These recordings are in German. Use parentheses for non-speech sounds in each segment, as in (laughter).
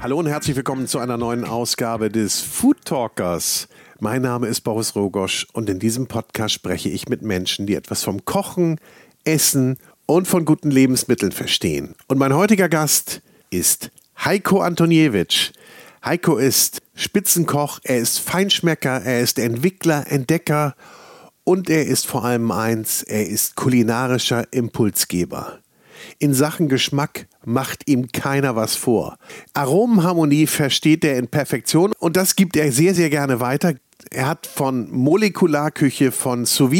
Hallo und herzlich willkommen zu einer neuen Ausgabe des Food Talkers. Mein Name ist Boris Rogosch und in diesem Podcast spreche ich mit Menschen, die etwas vom Kochen, Essen und von guten Lebensmitteln verstehen. Und mein heutiger Gast ist Heiko Antoniewicz. Heiko ist Spitzenkoch, er ist Feinschmecker, er ist Entwickler, Entdecker und er ist vor allem eins, er ist kulinarischer Impulsgeber. In Sachen Geschmack macht ihm keiner was vor. Aromenharmonie versteht er in Perfektion und das gibt er sehr, sehr gerne weiter. Er hat von Molekularküche, von sous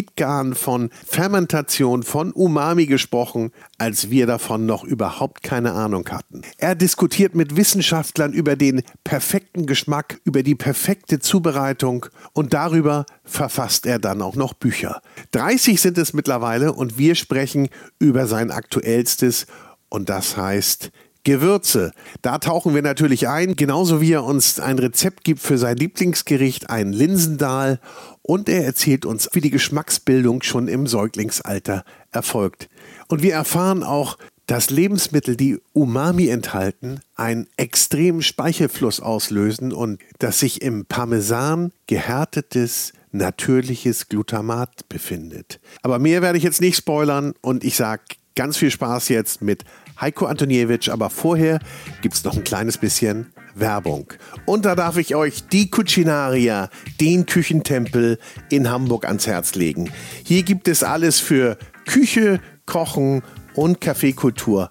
von Fermentation, von Umami gesprochen, als wir davon noch überhaupt keine Ahnung hatten. Er diskutiert mit Wissenschaftlern über den perfekten Geschmack, über die perfekte Zubereitung und darüber verfasst er dann auch noch Bücher. 30 sind es mittlerweile und wir sprechen über sein aktuellstes und das heißt Gewürze. Da tauchen wir natürlich ein, genauso wie er uns ein Rezept gibt für sein Lieblingsgericht, ein Linsendahl. Und er erzählt uns, wie die Geschmacksbildung schon im Säuglingsalter erfolgt. Und wir erfahren auch, dass Lebensmittel, die Umami enthalten, einen extremen Speichelfluss auslösen und dass sich im Parmesan gehärtetes, natürliches Glutamat befindet. Aber mehr werde ich jetzt nicht spoilern und ich sage ganz viel Spaß jetzt mit Heiko Antoniewicz, aber vorher gibt es noch ein kleines bisschen Werbung. Und da darf ich euch die Cucinaria, den Küchentempel in Hamburg ans Herz legen. Hier gibt es alles für Küche, Kochen und Kaffeekultur.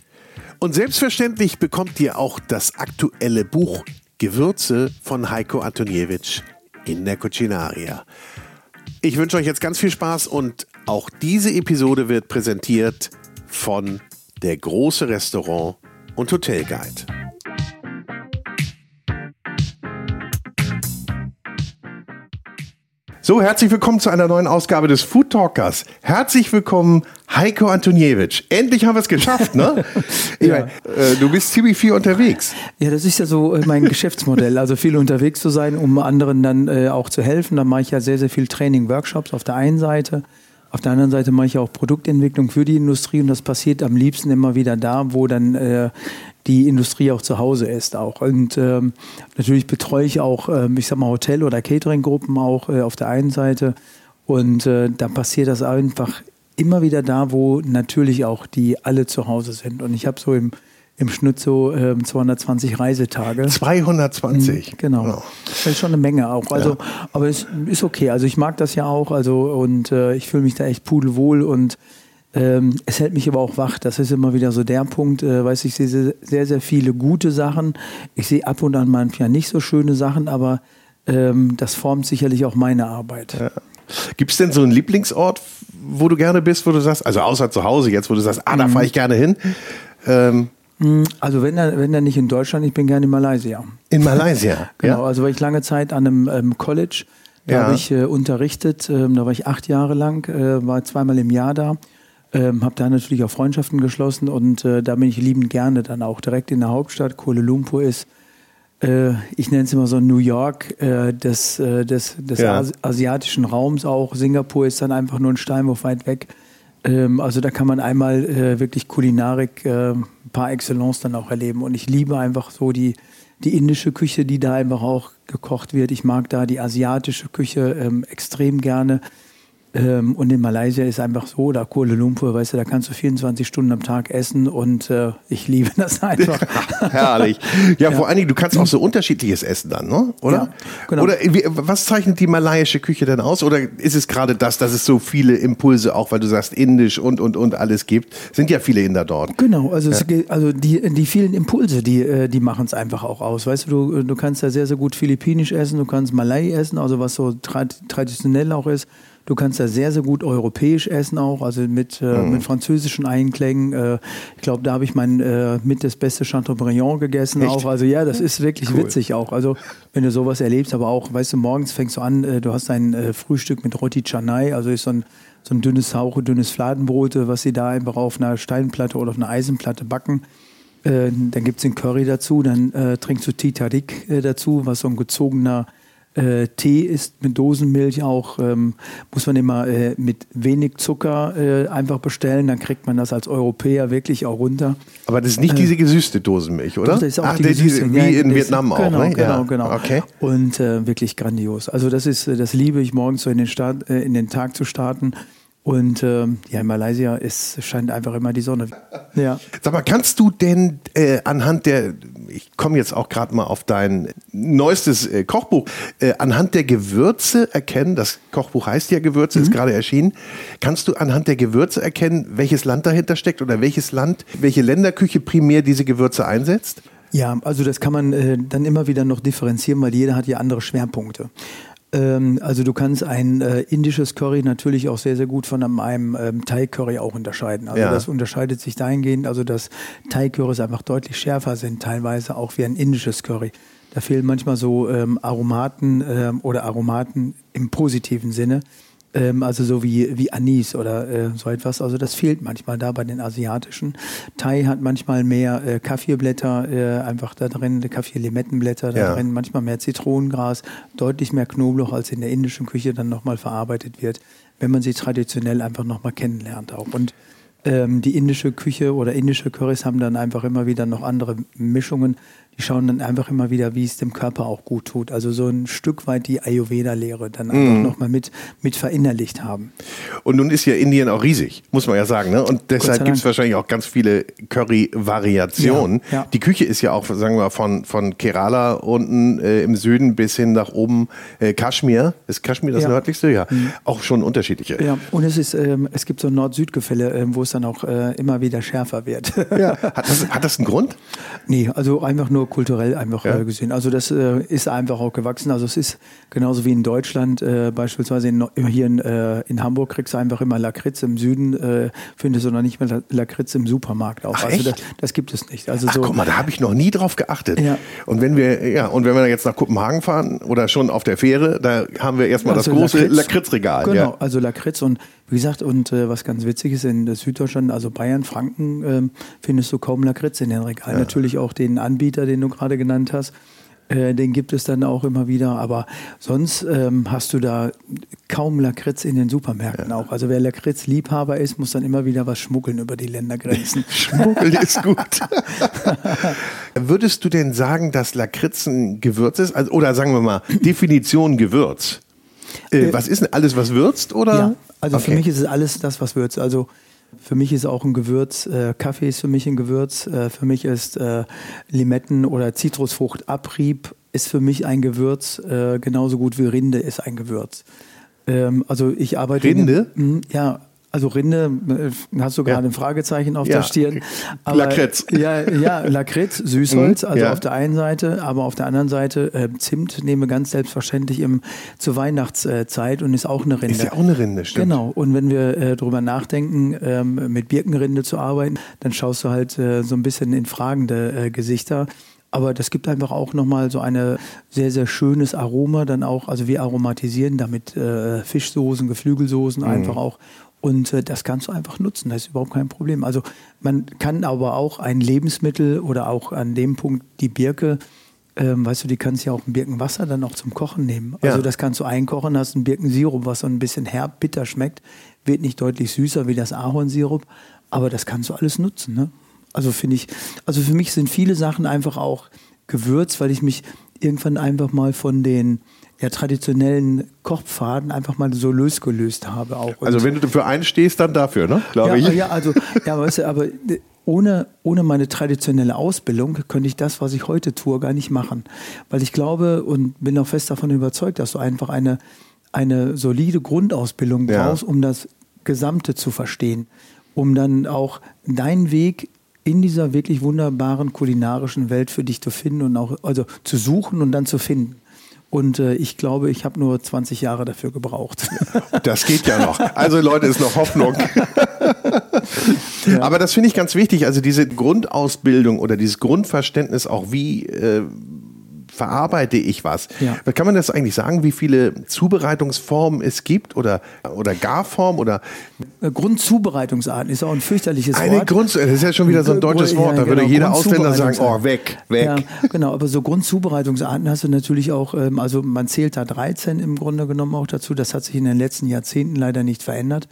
Und selbstverständlich bekommt ihr auch das aktuelle Buch Gewürze von Heiko Antoniewicz in der Cucinaria. Ich wünsche euch jetzt ganz viel Spaß und auch diese Episode wird präsentiert von der große Restaurant und Hotel Guide. So, herzlich willkommen zu einer neuen Ausgabe des Food Talkers. Herzlich willkommen, Heiko Antoniewicz. Endlich haben wir es geschafft, ne? (laughs) ja. Äh, du bist ziemlich viel unterwegs. Ja, das ist ja so äh, mein (laughs) Geschäftsmodell. Also viel unterwegs zu sein, um anderen dann äh, auch zu helfen. Da mache ich ja sehr, sehr viel Training, Workshops auf der einen Seite. Auf der anderen Seite mache ich auch Produktentwicklung für die Industrie und das passiert am liebsten immer wieder da, wo dann äh, die Industrie auch zu Hause ist auch. Und ähm, natürlich betreue ich auch, ähm, ich sag mal, Hotel- oder Catering-Gruppen auch äh, auf der einen Seite. Und äh, da passiert das einfach immer wieder da, wo natürlich auch die alle zu Hause sind. Und ich habe so im, im Schnitt so äh, 220 Reisetage. 220? Mhm, genau. Oh. Das ist schon eine Menge auch. Also, ja. aber es ist okay. Also ich mag das ja auch. Also und äh, ich fühle mich da echt pudelwohl und ähm, es hält mich aber auch wach. Das ist immer wieder so der Punkt. Äh, weiß ich sehe sehr, sehr viele gute Sachen. Ich sehe ab und an manchmal nicht so schöne Sachen, aber ähm, das formt sicherlich auch meine Arbeit. Ja. Gibt es denn so einen Lieblingsort, wo du gerne bist, wo du sagst, also außer zu Hause jetzt, wo du sagst, ah, da fahre ich gerne hin? Ähm, hm, also wenn er, wenn nicht in Deutschland, ich bin gerne in Malaysia. In Malaysia, (laughs) genau. Ja? Also war ich lange Zeit an einem ähm, College, da ja. habe ich äh, unterrichtet, ähm, da war ich acht Jahre lang, äh, war zweimal im Jahr da ähm, habe da natürlich auch Freundschaften geschlossen und äh, da bin ich liebend gerne dann auch direkt in der Hauptstadt. Kuala Lumpur ist, äh, ich nenne es immer so New York äh, des, äh, des, des ja. asiatischen Raums auch. Singapur ist dann einfach nur ein Steinwurf weit weg. Ähm, also da kann man einmal äh, wirklich Kulinarik äh, par excellence dann auch erleben. Und ich liebe einfach so die, die indische Küche, die da einfach auch gekocht wird. Ich mag da die asiatische Küche ähm, extrem gerne. Ähm, und in Malaysia ist einfach so, oder Kuala Lumpur, weißt du, da kannst du 24 Stunden am Tag essen und äh, ich liebe das (laughs) einfach. (laughs) Herrlich. Ja, ja, vor allen Dingen, du kannst auch so unterschiedliches essen dann, ne? oder? Ja, genau. Oder wie, was zeichnet die malaiische Küche denn aus? Oder ist es gerade das, dass es so viele Impulse, auch weil du sagst indisch und, und, und alles gibt? Sind ja viele Inder dort. Genau, also, ja. es, also die, die vielen Impulse, die, äh, die machen es einfach auch aus. Weißt du, du, du kannst ja sehr, sehr gut philippinisch essen, du kannst Malai essen, also was so traditionell auch ist. Du kannst da sehr, sehr gut europäisch essen auch, also mit, äh, mhm. mit französischen Einklängen. Äh, ich glaube, da habe ich mein äh, mit das beste Chateaubriand gegessen Echt? auch. Also ja, das ist wirklich cool. witzig auch. Also wenn du sowas erlebst, aber auch, weißt du, morgens fängst du an, äh, du hast ein äh, Frühstück mit Roti Canai, also ist so ein, so ein dünnes Sauche, dünnes Fladenbrot, was sie da einfach auf einer Steinplatte oder auf einer Eisenplatte backen. Äh, dann gibt es den Curry dazu, dann äh, trinkst du Titarik äh, dazu, was so ein gezogener äh, Tee ist mit Dosenmilch auch, ähm, muss man immer äh, mit wenig Zucker äh, einfach bestellen, dann kriegt man das als Europäer wirklich auch runter. Aber das ist nicht äh, diese gesüßte Dosenmilch, oder? Doch, das ist auch Ach, die gesüßte, wie ja, in Vietnam auch, genau, ne? Genau, ja. genau. Okay. Und äh, wirklich grandios. Also das ist, äh, das liebe ich morgens so in den, Start, in den Tag zu starten und ähm, ja, in Malaysia ist, scheint einfach immer die Sonne. Ja. Sag mal, kannst du denn äh, anhand der, ich komme jetzt auch gerade mal auf dein neuestes äh, Kochbuch, äh, anhand der Gewürze erkennen, das Kochbuch heißt ja Gewürze, mhm. ist gerade erschienen, kannst du anhand der Gewürze erkennen, welches Land dahinter steckt oder welches Land, welche Länderküche primär diese Gewürze einsetzt? Ja, also das kann man äh, dann immer wieder noch differenzieren, weil jeder hat ja andere Schwerpunkte. Ähm, also du kannst ein äh, indisches Curry natürlich auch sehr, sehr gut von einem ähm, Thai-Curry auch unterscheiden. Also ja. das unterscheidet sich dahingehend, also dass Thai-Currys einfach deutlich schärfer sind, teilweise auch wie ein indisches Curry. Da fehlen manchmal so ähm, Aromaten ähm, oder Aromaten im positiven Sinne ähm, also so wie, wie Anis oder äh, so etwas. Also das fehlt manchmal da bei den asiatischen. Thai hat manchmal mehr äh, Kaffeeblätter äh, einfach da drin, Kaffee-Limettenblätter da ja. drin, manchmal mehr Zitronengras, deutlich mehr Knoblauch als in der indischen Küche dann nochmal verarbeitet wird, wenn man sie traditionell einfach nochmal kennenlernt auch. Und ähm, die indische Küche oder indische Currys haben dann einfach immer wieder noch andere Mischungen die schauen dann einfach immer wieder, wie es dem Körper auch gut tut. Also so ein Stück weit die Ayurveda-Lehre dann einfach mm. nochmal mit, mit verinnerlicht haben. Und nun ist ja Indien auch riesig, muss man ja sagen. Ne? Und deshalb gibt es wahrscheinlich auch ganz viele Curry-Variationen. Ja, ja. Die Küche ist ja auch, sagen wir, von, von Kerala unten äh, im Süden bis hin nach oben äh, Kaschmir. Ist Kaschmir das ja. nördlichste? Ja. Mhm. Auch schon unterschiedliche. Ja, und es, ist, ähm, es gibt so ein Nord-Süd-Gefälle, äh, wo es dann auch äh, immer wieder schärfer wird. Ja. (laughs) Hat, das, hat das einen Grund? Nee, also einfach nur kulturell einfach ja. äh, gesehen. Also das äh, ist einfach auch gewachsen. Also es ist genauso wie in Deutschland, äh, beispielsweise in, hier in, äh, in Hamburg kriegst du einfach immer Lakritz, im Süden äh, findest du noch nicht mehr Lakritz im Supermarkt auch. Ach, also? Das, das, gibt es nicht. Also Ach, so, guck mal, da habe ich noch nie drauf geachtet. Ja. Und wenn wir, ja, und wenn wir jetzt nach Kopenhagen fahren oder schon auf der Fähre, da haben wir erstmal also das große Lakritz, Lakritzregal. Genau, ja. also Lakritz und wie gesagt, und äh, was ganz witzig ist, in Süddeutschland, also Bayern, Franken, ähm, findest du kaum Lakritz in den Regalen. Ja. Natürlich auch den Anbieter, den du gerade genannt hast. Äh, den gibt es dann auch immer wieder, aber sonst ähm, hast du da kaum Lakritz in den Supermärkten ja. auch. Also wer Lakritz-Liebhaber ist, muss dann immer wieder was schmuggeln über die Ländergrenzen. (laughs) Schmuggeln ist gut. (laughs) Würdest du denn sagen, dass Lakritz ein Gewürz ist? Also, oder sagen wir mal, Definition Gewürz. Äh, äh, was ist denn alles, was würzt? Oder? Ja, also okay. für mich ist es alles das, was würzt. Also für mich ist auch ein Gewürz, äh, Kaffee ist für mich ein Gewürz. Äh, für mich ist äh, Limetten- oder Zitrusfruchtabrieb ist für mich ein Gewürz, äh, genauso gut wie Rinde ist ein Gewürz. Ähm, also ich arbeite. Rinde? In, mh, ja, also Rinde, äh, hast du gerade ja. ein Fragezeichen auf ja. der Stirn. Aber, Lakritz. Ja, ja, Lakritz, Süßholz, mhm. also ja. auf der einen Seite, aber auf der anderen Seite äh, Zimt nehmen wir ganz selbstverständlich im, zur Weihnachtszeit und ist auch eine Rinde. Ist ja auch eine Rinde, stimmt. Genau, und wenn wir äh, darüber nachdenken, ähm, mit Birkenrinde zu arbeiten, dann schaust du halt äh, so ein bisschen in fragende äh, Gesichter. Aber das gibt einfach auch nochmal so eine sehr, sehr schönes Aroma dann auch. Also wir aromatisieren damit äh, Fischsoßen, Geflügelsoßen mhm. einfach auch. Und äh, das kannst du einfach nutzen, das ist überhaupt kein Problem. Also man kann aber auch ein Lebensmittel oder auch an dem Punkt die Birke, ähm, weißt du, die kannst ja auch ein Birkenwasser dann auch zum Kochen nehmen. Also ja. das kannst du einkochen, hast einen Birkensirup, was so ein bisschen herb, bitter schmeckt, wird nicht deutlich süßer wie das Ahornsirup, aber das kannst du alles nutzen. Ne? Also finde ich, also für mich sind viele Sachen einfach auch Gewürz, weil ich mich irgendwann einfach mal von den ja, traditionellen Kochpfaden einfach mal so losgelöst habe. Auch. Und also wenn du für einen stehst, dann dafür, ne? Glaube ja, ich. Ja, also, ja, weißt du, aber ohne, ohne meine traditionelle Ausbildung könnte ich das, was ich heute tue, gar nicht machen. Weil ich glaube und bin auch fest davon überzeugt, dass du einfach eine, eine solide Grundausbildung brauchst, ja. um das Gesamte zu verstehen. Um dann auch deinen Weg in dieser wirklich wunderbaren kulinarischen Welt für dich zu finden und auch also zu suchen und dann zu finden. Und äh, ich glaube, ich habe nur 20 Jahre dafür gebraucht. (laughs) Das geht ja noch. Also Leute, ist noch Hoffnung. (laughs) ja. Aber das finde ich ganz wichtig. Also diese Grundausbildung oder dieses Grundverständnis auch, wie äh, verarbeite ich was. Ja. Kann man das eigentlich sagen, wie viele Zubereitungsformen es gibt oder, oder Garformen oder? Äh, Grundzubereitungsarten ist auch ein fürchterliches Eine Wort. Grund, das ist ja schon wieder so ein deutsches Wort, da würde genau, jeder Ausländer sagen, oh, weg, weg. Ja, genau, aber so Grundzubereitungsarten hast du natürlich auch, ähm, also man zählt da 13 im Grunde genommen auch dazu, das hat sich in den letzten Jahrzehnten leider nicht verändert.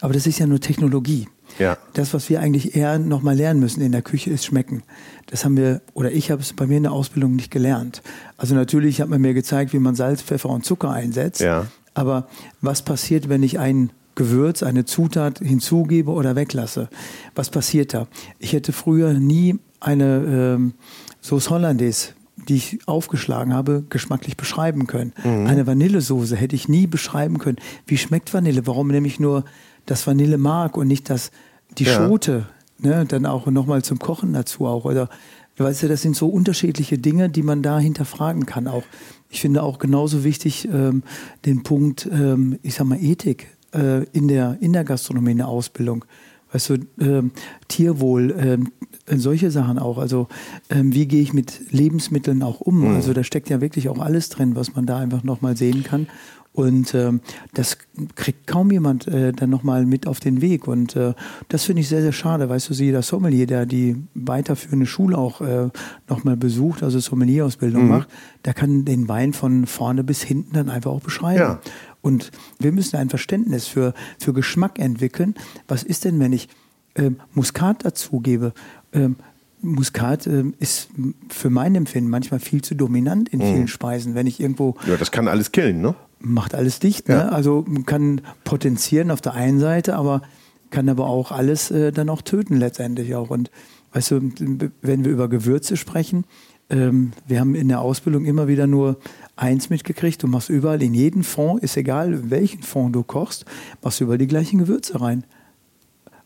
Aber das ist ja nur Technologie. Ja. Das, was wir eigentlich eher nochmal lernen müssen in der Küche, ist schmecken. Das haben wir, oder ich habe es bei mir in der Ausbildung nicht gelernt. Also natürlich hat man mir gezeigt, wie man Salz, Pfeffer und Zucker einsetzt. Ja. Aber was passiert, wenn ich ein Gewürz, eine Zutat hinzugebe oder weglasse? Was passiert da? Ich hätte früher nie eine ähm, Sauce Hollandaise die ich aufgeschlagen habe, geschmacklich beschreiben können. Mhm. Eine Vanillesoße hätte ich nie beschreiben können. Wie schmeckt Vanille? Warum nämlich nur das Vanillemark und nicht das, die ja. Schote, ne, dann auch nochmal zum Kochen dazu auch. Oder weißt du, das sind so unterschiedliche Dinge, die man da hinterfragen kann auch. Ich finde auch genauso wichtig ähm, den Punkt, ähm, ich sag mal, Ethik äh, in, der, in der Gastronomie, in der Ausbildung. Weißt du, ähm, Tierwohl, ähm, solche Sachen auch. Also ähm, wie gehe ich mit Lebensmitteln auch um? Mhm. Also da steckt ja wirklich auch alles drin, was man da einfach nochmal sehen kann. Und ähm, das kriegt kaum jemand äh, dann nochmal mit auf den Weg. Und äh, das finde ich sehr, sehr schade. Weißt du, jeder Sommelier, der die weiterführende Schule auch äh, nochmal besucht, also Sommelierausbildung mhm. macht, der kann den Wein von vorne bis hinten dann einfach auch beschreiben. Ja. Und wir müssen ein Verständnis für, für Geschmack entwickeln. Was ist denn, wenn ich äh, Muskat dazugebe? Ähm, Muskat äh, ist für mein Empfinden manchmal viel zu dominant in vielen mhm. Speisen. Wenn ich irgendwo. Ja, das kann alles killen, ne? Macht alles dicht. Ne? Ja. Ne? Also kann potenzieren auf der einen Seite, aber kann aber auch alles äh, dann auch töten letztendlich auch. Und weißt du, wenn wir über Gewürze sprechen, ähm, wir haben in der Ausbildung immer wieder nur eins mitgekriegt. Du machst überall in jeden Fond, ist egal welchen Fond du kochst, machst du überall die gleichen Gewürze rein.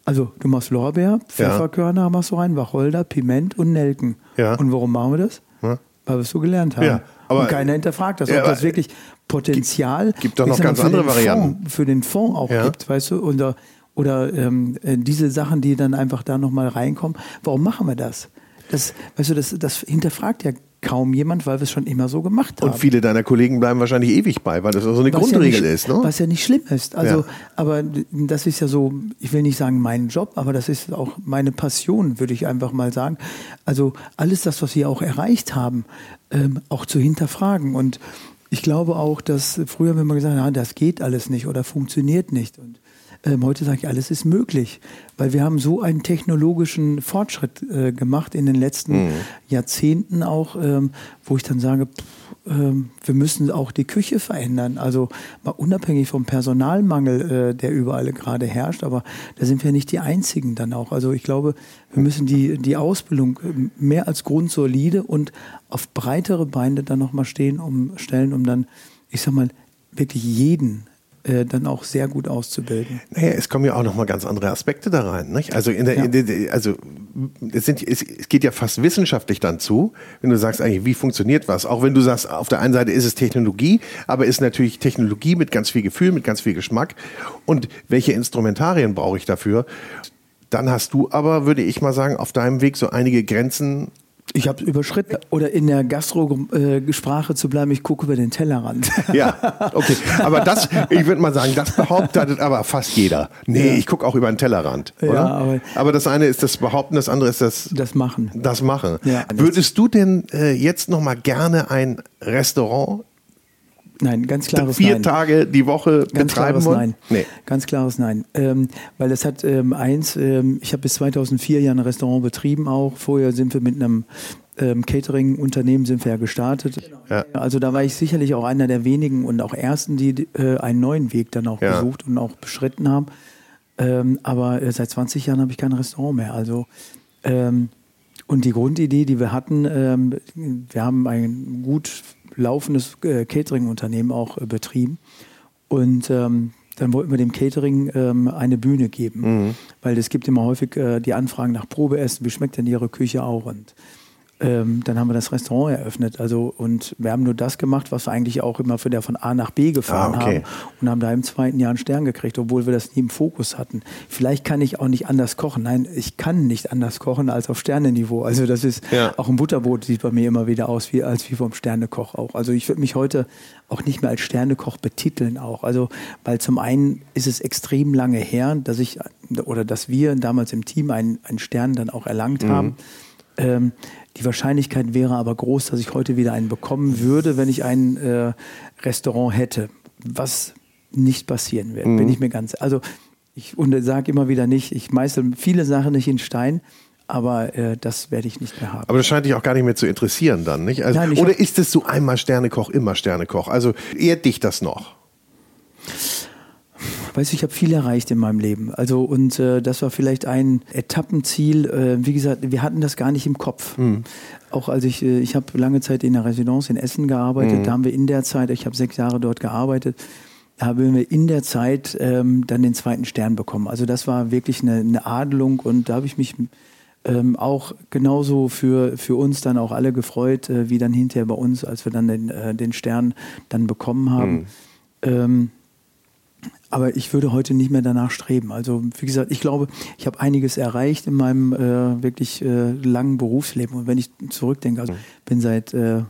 Also du machst Lorbeer, Pfefferkörner ja. machst du rein, Wacholder, Piment und Nelken. Ja. Und warum machen wir das? Ja. Weil wir es so gelernt haben. Ja, aber, und keiner hinterfragt das, ob das wirklich Potenzial gibt, gibt doch noch ganz andere Varianten Fond, für den Fonds auch ja. gibt, weißt du, oder oder ähm, äh, diese Sachen, die dann einfach da nochmal reinkommen. Warum machen wir das? Das, weißt du, das, das hinterfragt ja kaum jemand, weil wir es schon immer so gemacht haben. Und viele deiner Kollegen bleiben wahrscheinlich ewig bei, weil das so eine was Grundregel ja nicht, ist. Ne? Was ja nicht schlimm ist. Also, ja. aber das ist ja so, ich will nicht sagen mein Job, aber das ist auch meine Passion, würde ich einfach mal sagen. Also alles das, was wir auch erreicht haben, ähm, auch zu hinterfragen. Und ich glaube auch, dass früher, wenn man gesagt hat, das geht alles nicht oder funktioniert nicht. Und ähm, heute sage ich, alles ist möglich, weil wir haben so einen technologischen Fortschritt äh, gemacht in den letzten mhm. Jahrzehnten auch, ähm, wo ich dann sage, pff, ähm, wir müssen auch die Küche verändern. Also mal unabhängig vom Personalmangel, äh, der überall gerade herrscht, aber da sind wir nicht die Einzigen dann auch. Also ich glaube, wir müssen die, die Ausbildung äh, mehr als grundsolide und auf breitere Beine dann nochmal stehen, um stellen, um dann, ich sag mal, wirklich jeden dann auch sehr gut auszubilden. Naja, es kommen ja auch nochmal ganz andere Aspekte da rein. Nicht? Also, der, ja. der, also es, sind, es, geht ja fast wissenschaftlich dann zu, wenn du sagst, eigentlich, wie funktioniert was? Auch wenn du sagst, auf der einen Seite ist es Technologie, aber ist natürlich Technologie mit ganz viel Gefühl, mit ganz viel Geschmack. Und welche Instrumentarien brauche ich dafür? Dann hast du aber, würde ich mal sagen, auf deinem Weg so einige Grenzen ich habe überschritten. Oder in der Gastro-Sprache zu bleiben, ich gucke über den Tellerrand. Ja, okay. Aber das, ich würde mal sagen, das behauptet aber fast jeder. Nee, ja. ich gucke auch über den Tellerrand. Oder? Ja, aber, aber, das eine ist das Behaupten, das andere ist das... Das Machen. Das Machen. Ja, Würdest du denn äh, jetzt noch mal gerne ein Restaurant Nein, ganz klares vier Nein. Tage die Woche Ganz betreiben klares wollen? Nein. Nee. Ganz klares Nein. Ähm, weil es hat ähm, eins, ähm, ich habe bis 2004 ja ein Restaurant betrieben auch. Vorher sind wir mit einem ähm, Catering-Unternehmen sind wir ja gestartet. Ja. Also da war ich sicherlich auch einer der wenigen und auch ersten, die äh, einen neuen Weg dann auch Ja. gesucht und auch beschritten haben. Ähm, aber äh, seit 20 Jahren habe ich kein Restaurant mehr. Also ähm, und die Grundidee, die wir hatten, wir haben ein gut laufendes äh, Catering-Unternehmen auch äh, betrieben. Und ähm, dann wollten wir dem Catering ähm, eine Bühne geben. Weil es gibt immer häufig äh, die Anfragen nach Probeessen, wie schmeckt denn Ihre Küche auch? Und ähm, dann haben wir das Restaurant eröffnet. Also, und wir haben nur das gemacht, was wir eigentlich auch immer für der von A nach B gefahren Ah, okay. haben. Und haben da im zweiten Jahr einen Stern gekriegt, obwohl wir das nie im Fokus hatten. Vielleicht kann ich auch nicht anders kochen. Nein, ich kann nicht anders kochen als auf Sternenniveau. Also das ist Ja. auch ein Butterbrot sieht bei mir immer wieder aus wie als wie vom Sternekoch auch. Also ich würde mich heute auch nicht mehr als Sternekoch betiteln auch. Also weil zum einen ist es extrem lange her, dass ich oder dass wir damals im Team einen, einen Stern dann auch erlangt haben. Ähm, die Wahrscheinlichkeit wäre aber groß, dass ich heute wieder einen bekommen würde, wenn ich ein äh, Restaurant hätte. Was nicht passieren wird, bin ich mir ganz. Also ich sage immer wieder nicht, ich meißel viele Sachen nicht in Stein, aber äh, das werde ich nicht mehr haben. Aber das scheint dich auch gar nicht mehr zu interessieren dann, nicht? Also, Nein, oder ist es so einmal Sternekoch, immer Sternekoch? Also ehrt dich das noch? Weißt du, ich habe viel erreicht in meinem Leben. Also und äh, das war vielleicht ein Etappenziel. Äh, wie gesagt, wir hatten das gar nicht im Kopf. Auch als ich, äh, ich habe lange Zeit in der Residenz in Essen gearbeitet. Da haben wir in der Zeit, ich habe sechs Jahre dort gearbeitet. Da haben wir in der Zeit ähm, dann den zweiten Stern bekommen. Also das war wirklich eine, eine Adelung und da habe ich mich ähm, auch genauso für, für uns dann auch alle gefreut, äh, wie dann hinterher bei uns, als wir dann den, äh, den Stern dann bekommen haben. Ähm, aber ich würde heute nicht mehr danach streben. Also wie gesagt, ich glaube, ich habe einiges erreicht in meinem äh, wirklich äh, langen Berufsleben. Und wenn ich zurückdenke, also bin seit äh,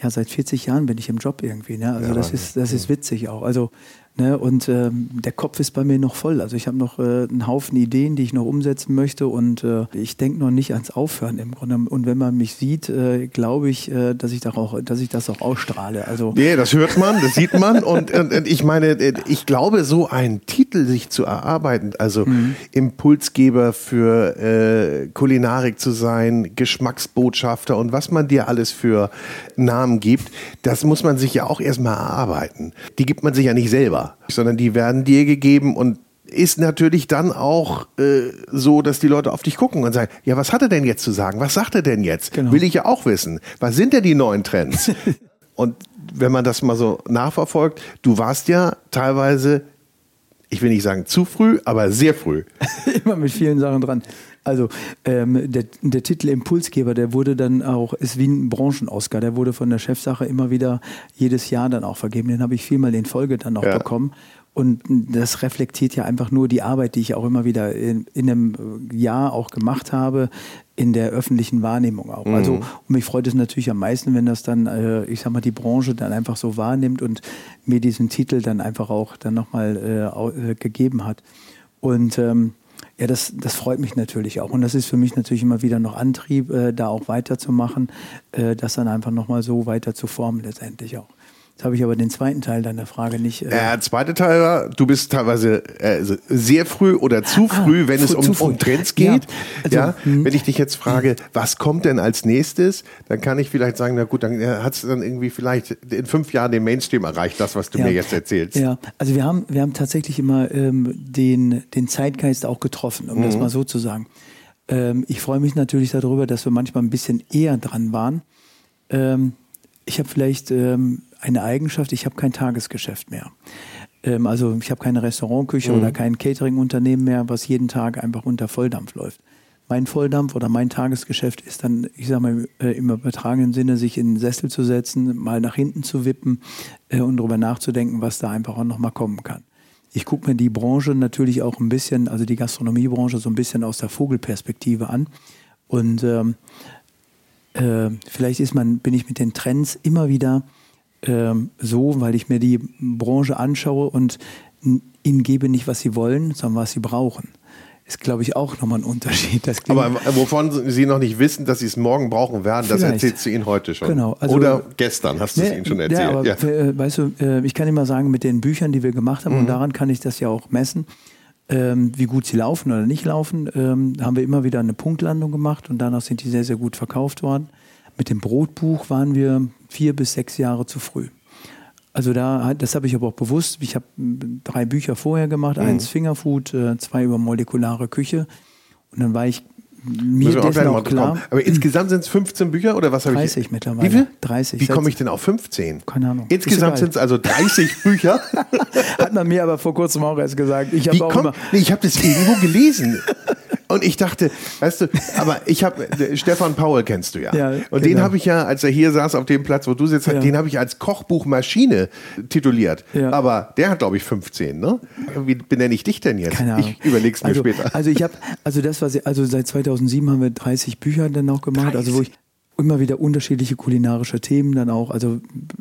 ja seit 40 Jahren bin ich im Job irgendwie. Ne? Also das ist das ist witzig auch. Also ne? und ähm, der Kopf ist bei mir noch voll. Also ich habe noch äh, einen Haufen Ideen, die ich noch umsetzen möchte und äh, ich denke noch nicht ans Aufhören im Grunde. Und wenn man mich sieht, äh, glaube ich, äh, dass ich, auch, dass ich das auch ausstrahle. Also Nee, das hört man, das sieht man. (laughs) Und, und, und ich meine, äh, ich glaube, so einen Titel sich zu erarbeiten, also Impulsgeber für äh, Kulinarik zu sein, Geschmacksbotschafter und was man dir alles für Namen gibt, das muss man sich ja auch erstmal erarbeiten. Die gibt man sich ja nicht selber, sondern die werden dir gegeben und ist natürlich dann auch äh, so, dass die Leute auf dich gucken und sagen, ja, was hat er denn jetzt zu sagen? Was sagt er denn jetzt? Genau. Will ich ja auch wissen. Was sind denn die neuen Trends? (laughs) und wenn man das mal so nachverfolgt, du warst ja teilweise, ich will nicht sagen zu früh, aber sehr früh. (laughs) immer mit vielen Sachen dran. Also ähm, der, der Titel Impulsgeber, der wurde dann auch, ist wie ein Branchen-Oscar, der wurde von der Chefsache immer wieder jedes Jahr dann auch vergeben. Den habe ich viermal in Folge dann auch Ja. bekommen. Und das reflektiert ja einfach nur die Arbeit, die ich auch immer wieder in, in einem Jahr auch gemacht habe, in der öffentlichen Wahrnehmung auch. Also und mich freut es natürlich am meisten, wenn das dann, äh, ich sag mal, die Branche dann einfach so wahrnimmt und mir diesen Titel dann einfach auch dann nochmal äh, äh, gegeben hat. Und ähm, ja, das, das freut mich natürlich auch. Und das ist für mich natürlich immer wieder noch Antrieb, äh, da auch weiterzumachen, äh, das dann einfach nochmal so weiter zu formen letztendlich auch. Jetzt habe ich aber den zweiten Teil deiner Frage nicht. Äh, Der zweite Teil war, du bist teilweise äh, sehr früh oder zu Ah, früh, wenn es um, um Trends Ja, geht. Ja, also, hm. wenn ich dich jetzt frage, was kommt denn als nächstes, dann kann ich vielleicht sagen, na gut, dann hat es dann irgendwie vielleicht in fünf Jahren den Mainstream erreicht, das, was du Ja. mir jetzt erzählst. Ja, also wir haben, wir haben tatsächlich immer ähm, den, den Zeitgeist auch getroffen, um das mal so zu sagen. Ähm, ich freue mich natürlich darüber, dass wir manchmal ein bisschen eher dran waren. Ähm, ich habe vielleicht ähm, eine Eigenschaft, ich habe kein Tagesgeschäft mehr. Ähm, also ich habe keine Restaurantküche oder kein Catering-Unternehmen mehr, was jeden Tag einfach unter Volldampf läuft. Mein Volldampf oder mein Tagesgeschäft ist dann, ich sage mal äh, im übertragenen Sinne, sich in den Sessel zu setzen, mal nach hinten zu wippen äh, und darüber nachzudenken, was da einfach auch nochmal kommen kann. Ich gucke mir die Branche natürlich auch ein bisschen, also die Gastronomiebranche so ein bisschen aus der Vogelperspektive an. Und ähm, äh, vielleicht ist man, bin ich mit den Trends immer wieder ähm, so, weil ich mir die Branche anschaue und ihnen gebe nicht, was sie wollen, sondern was sie brauchen. ist, glaube ich, auch nochmal ein Unterschied. Aber wovon Sie noch nicht wissen, dass Sie es morgen brauchen werden, Vielleicht. das erzählst du Ihnen heute schon. Genau. Also, Oder gestern hast du es Ihnen schon erzählt. Ja, aber, ja. Äh, weißt du, äh, ich kann immer sagen, mit den Büchern, die wir gemacht haben, mhm. und daran kann ich das ja auch messen, ähm, wie gut sie laufen oder nicht laufen, ähm, haben wir immer wieder eine Punktlandung gemacht und danach sind die sehr, sehr gut verkauft worden. Mit dem Brotbuch waren wir vier bis sechs Jahre zu früh. Also da, das habe ich aber auch bewusst. Ich habe drei Bücher vorher gemacht, mhm. eins Fingerfood, äh, zwei über molekulare Küche. Und dann war ich mir dessen auch klar. Kommen. Aber insgesamt sind es 15 Bücher oder was habe ich? 30 mittlerweile. Wie viel? 30. Wie komme ich denn auf 15? Keine Ahnung. Insgesamt sind es also 30 (laughs) Bücher. Hat man mir aber vor kurzem auch erst gesagt. Ich habe auch komm, immer. Nee, ich habe das irgendwo gelesen. (laughs) Und ich dachte, weißt du, aber ich habe Stefan Paul kennst du ja. ja und genau. den habe ich ja, als er hier saß auf dem Platz, wo du sitzt, ja. den habe ich als Kochbuchmaschine tituliert. Ja. Aber der hat glaube ich 15, ne? Wie benenne ich dich denn jetzt? Keine Ahnung. Ich überleg's mir also, später. Also ich habe also das was also seit 2007 haben wir 30 Bücher dann auch gemacht, 30. also wo ich immer wieder unterschiedliche kulinarische Themen dann auch. Also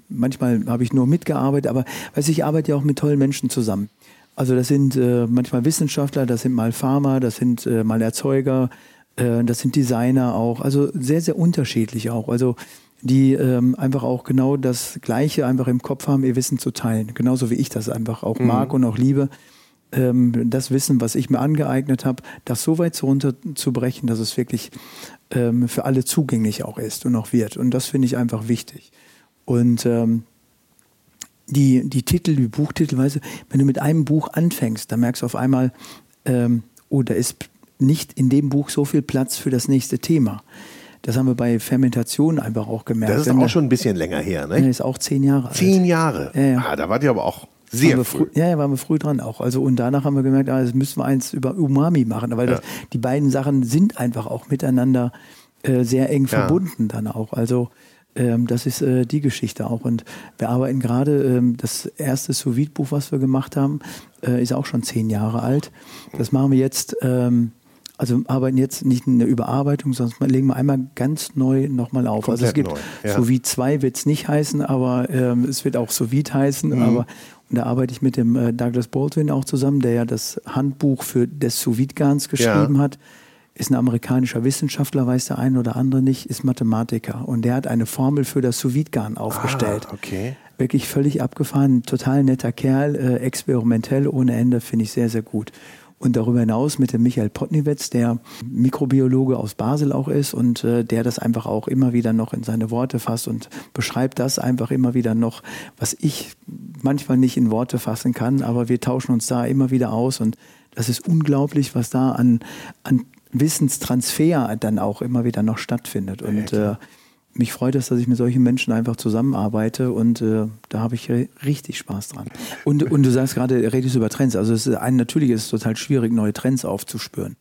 manchmal habe ich nur mitgearbeitet, aber weiß ich arbeite ja auch mit tollen Menschen zusammen. Also das sind äh, manchmal Wissenschaftler, das sind mal Pharma, das sind äh, mal Erzeuger, äh, das sind Designer auch. Also sehr, sehr unterschiedlich auch. Also die ähm, einfach auch genau das Gleiche einfach im Kopf haben, ihr Wissen zu teilen. Genauso wie ich das einfach auch mhm. mag und auch liebe. Ähm, das Wissen, was ich mir angeeignet habe, das so weit runterzubrechen, dass es wirklich ähm, für alle zugänglich auch ist und auch wird. Und das finde ich einfach wichtig. Und ähm, die, die Titel, die Buchtitel, weißt du, wenn du mit einem Buch anfängst, dann merkst du auf einmal, ähm, oh, da ist nicht in dem Buch so viel Platz für das nächste Thema. Das haben wir bei Fermentation einfach auch gemerkt. Das ist auch schon ein bisschen länger her, ne? Das ist auch zehn Jahre alt. Zehn Jahre? Ja, ja. Ah, da wart ihr aber auch sehr früh. früh. Ja, ja, waren wir früh dran auch. Also und danach haben wir gemerkt, ah, das müssen wir eins über Umami machen, weil ja. das, die beiden Sachen sind einfach auch miteinander äh, sehr eng verbunden dann auch. Also das ist äh, die Geschichte auch. Und wir arbeiten gerade, ähm, das erste sous buch was wir gemacht haben, äh, ist auch schon zehn Jahre alt. Das machen wir jetzt, ähm, also arbeiten jetzt nicht eine Überarbeitung, sondern legen wir einmal ganz neu nochmal auf. Komplett also es gibt neu, ja. sous 2 wird es nicht heißen, aber ähm, es wird auch sous heißen. Mhm. Aber und da arbeite ich mit dem äh, Douglas Baldwin auch zusammen, der ja das Handbuch für des sous garns geschrieben ja. hat ist ein amerikanischer Wissenschaftler, weiß der eine oder andere nicht, ist Mathematiker. Und der hat eine Formel für das sous garn aufgestellt. Ah, okay. Wirklich völlig abgefahren, total netter Kerl, äh, experimentell ohne Ende, finde ich sehr, sehr gut. Und darüber hinaus mit dem Michael Potniewetz, der Mikrobiologe aus Basel auch ist und äh, der das einfach auch immer wieder noch in seine Worte fasst und beschreibt das einfach immer wieder noch, was ich manchmal nicht in Worte fassen kann, aber wir tauschen uns da immer wieder aus und das ist unglaublich, was da an, an Wissenstransfer dann auch immer wieder noch stattfindet. Und äh, mich freut es, dass ich mit solchen Menschen einfach zusammenarbeite und äh, da habe ich richtig Spaß dran. Und, und du sagst gerade, redest über Trends. Also es ist ein, natürlich ist es total schwierig, neue Trends aufzuspüren.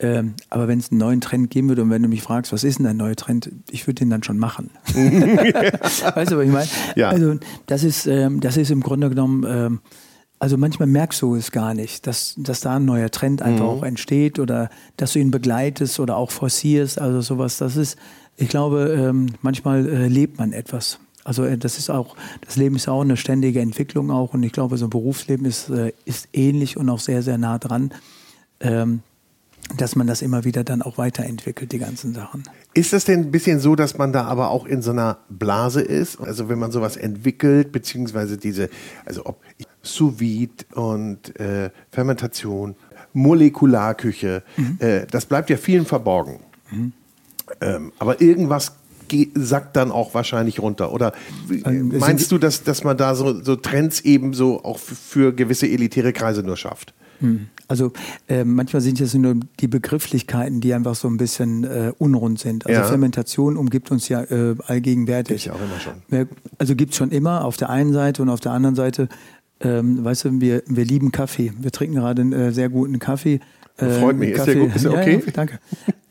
Ähm, aber wenn es einen neuen Trend geben würde und wenn du mich fragst, was ist denn ein neuer Trend, ich würde den dann schon machen. (laughs) weißt du, was ich meine? Ja. Also das ist, ähm, das ist im Grunde genommen ähm, also manchmal merkst du es gar nicht, dass, dass da ein neuer Trend einfach mhm. auch entsteht oder dass du ihn begleitest oder auch forcierst. Also sowas, das ist, ich glaube, ähm, manchmal äh, lebt man etwas. Also äh, das ist auch, das Leben ist auch eine ständige Entwicklung auch und ich glaube, so ein Berufsleben ist, äh, ist ähnlich und auch sehr, sehr nah dran. Ähm, dass man das immer wieder dann auch weiterentwickelt, die ganzen Sachen. Ist das denn ein bisschen so, dass man da aber auch in so einer Blase ist? Also wenn man sowas entwickelt, beziehungsweise diese, also ob Sous Vide und äh, Fermentation, Molekularküche, mhm. äh, das bleibt ja vielen verborgen. Mhm. Ähm, aber irgendwas sackt dann auch wahrscheinlich runter. Oder ähm, meinst du, dass, dass man da so, so Trends eben so auch für gewisse elitäre Kreise nur schafft? Hm. Also äh, manchmal sind es nur die Begrifflichkeiten, die einfach so ein bisschen äh, unrund sind. Also ja. Fermentation umgibt uns ja äh, allgegenwärtig. Ich auch immer schon. Also gibt es schon immer auf der einen Seite und auf der anderen Seite, ähm, weißt du, wir, wir lieben Kaffee. Wir trinken gerade einen äh, sehr guten Kaffee. Freut mich, Kaffee, ist der gut, ist der okay? Ja, ja, danke.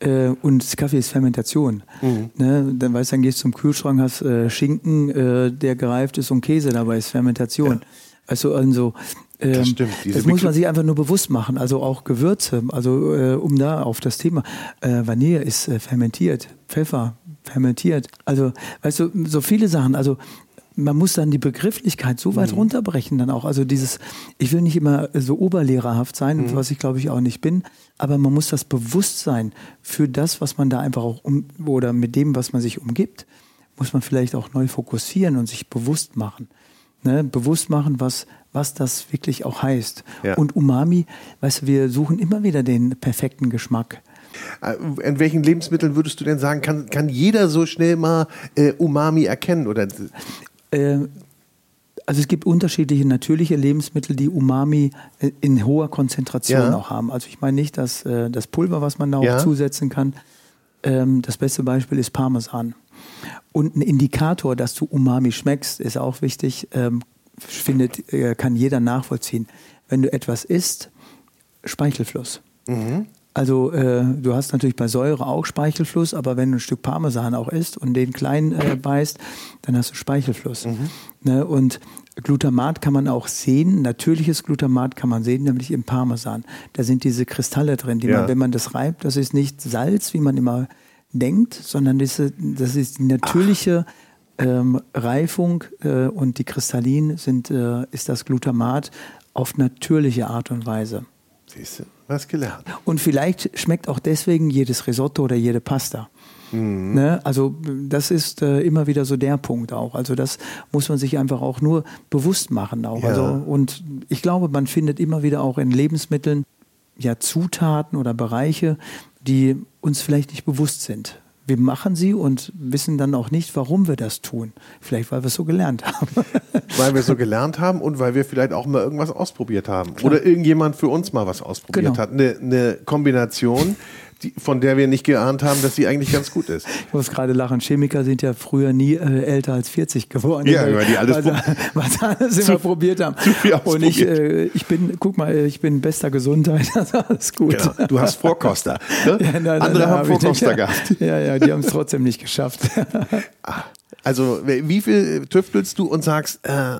(laughs) äh, und Kaffee ist Fermentation. Mhm. Ne? Dann weißt du, dann gehst du zum Kühlschrank, hast äh, Schinken, äh, der gereift ist und Käse dabei ist Fermentation. Ja. Also, also das ähm, stimmt. das muss man sich einfach nur bewusst machen. Also auch Gewürze, also äh, um da auf das Thema. Äh, Vanille ist äh, fermentiert, Pfeffer fermentiert. Also, weißt du, so viele Sachen. Also man muss dann die Begrifflichkeit so weit mhm. runterbrechen dann auch. Also dieses, ich will nicht immer so oberlehrerhaft sein, mhm. was ich glaube ich auch nicht bin, aber man muss das Bewusstsein für das, was man da einfach auch um, oder mit dem, was man sich umgibt, muss man vielleicht auch neu fokussieren und sich bewusst machen. Ne? Bewusst machen, was, was das wirklich auch heißt. Ja. Und Umami, weißt du, wir suchen immer wieder den perfekten Geschmack. Äh, in welchen Lebensmitteln würdest du denn sagen, kann, kann jeder so schnell mal äh, Umami erkennen? Oder? Äh, also es gibt unterschiedliche natürliche Lebensmittel, die Umami äh, in hoher Konzentration ja. auch haben. Also ich meine nicht dass äh, das Pulver, was man da auch ja. zusetzen kann. Ähm, das beste Beispiel ist Parmesan. Und ein Indikator, dass du Umami schmeckst, ist auch wichtig, ähm, findet, kann jeder nachvollziehen. Wenn du etwas isst, Speichelfluss. Mhm. Also äh, du hast natürlich bei Säure auch Speichelfluss, aber wenn du ein Stück Parmesan auch isst und den klein äh, beißt, dann hast du Speichelfluss. Mhm. Ne? Und Glutamat kann man auch sehen, natürliches Glutamat kann man sehen, nämlich im Parmesan. Da sind diese Kristalle drin, die ja. man, wenn man das reibt, das ist nicht Salz, wie man immer denkt, sondern diese, das ist die natürliche ähm, Reifung äh, und die Kristallin sind, äh, ist das Glutamat auf natürliche Art und Weise. Siehst du, was gelernt. Und vielleicht schmeckt auch deswegen jedes Risotto oder jede Pasta. Mhm. Ne? Also das ist äh, immer wieder so der Punkt auch. Also das muss man sich einfach auch nur bewusst machen auch. Ja. Also, und ich glaube, man findet immer wieder auch in Lebensmitteln ja Zutaten oder Bereiche, die uns vielleicht nicht bewusst sind wir machen sie und wissen dann auch nicht, warum wir das tun. Vielleicht, weil wir es so gelernt haben. (laughs) weil wir es so gelernt haben und weil wir vielleicht auch mal irgendwas ausprobiert haben. Klar. Oder irgendjemand für uns mal was ausprobiert genau. hat. Eine, eine Kombination, die, von der wir nicht geahnt haben, dass sie eigentlich ganz gut ist. Ich muss gerade lachen. Chemiker sind ja früher nie äh, älter als 40 geworden. Ja, weil die alles, was, (laughs) was alles immer zu, probiert haben. Zu viel Und ich, äh, ich bin, guck mal, ich bin bester Gesundheit. (laughs) Also alles gut. Genau. Du hast Vorkoster. Ne? (laughs) Ja, nein, Andere nein, haben Vorkoster ja, gehabt. Ja, ja, die haben es trotzdem nicht geschafft. Ah, also, wie viel tüftelst du und sagst, äh,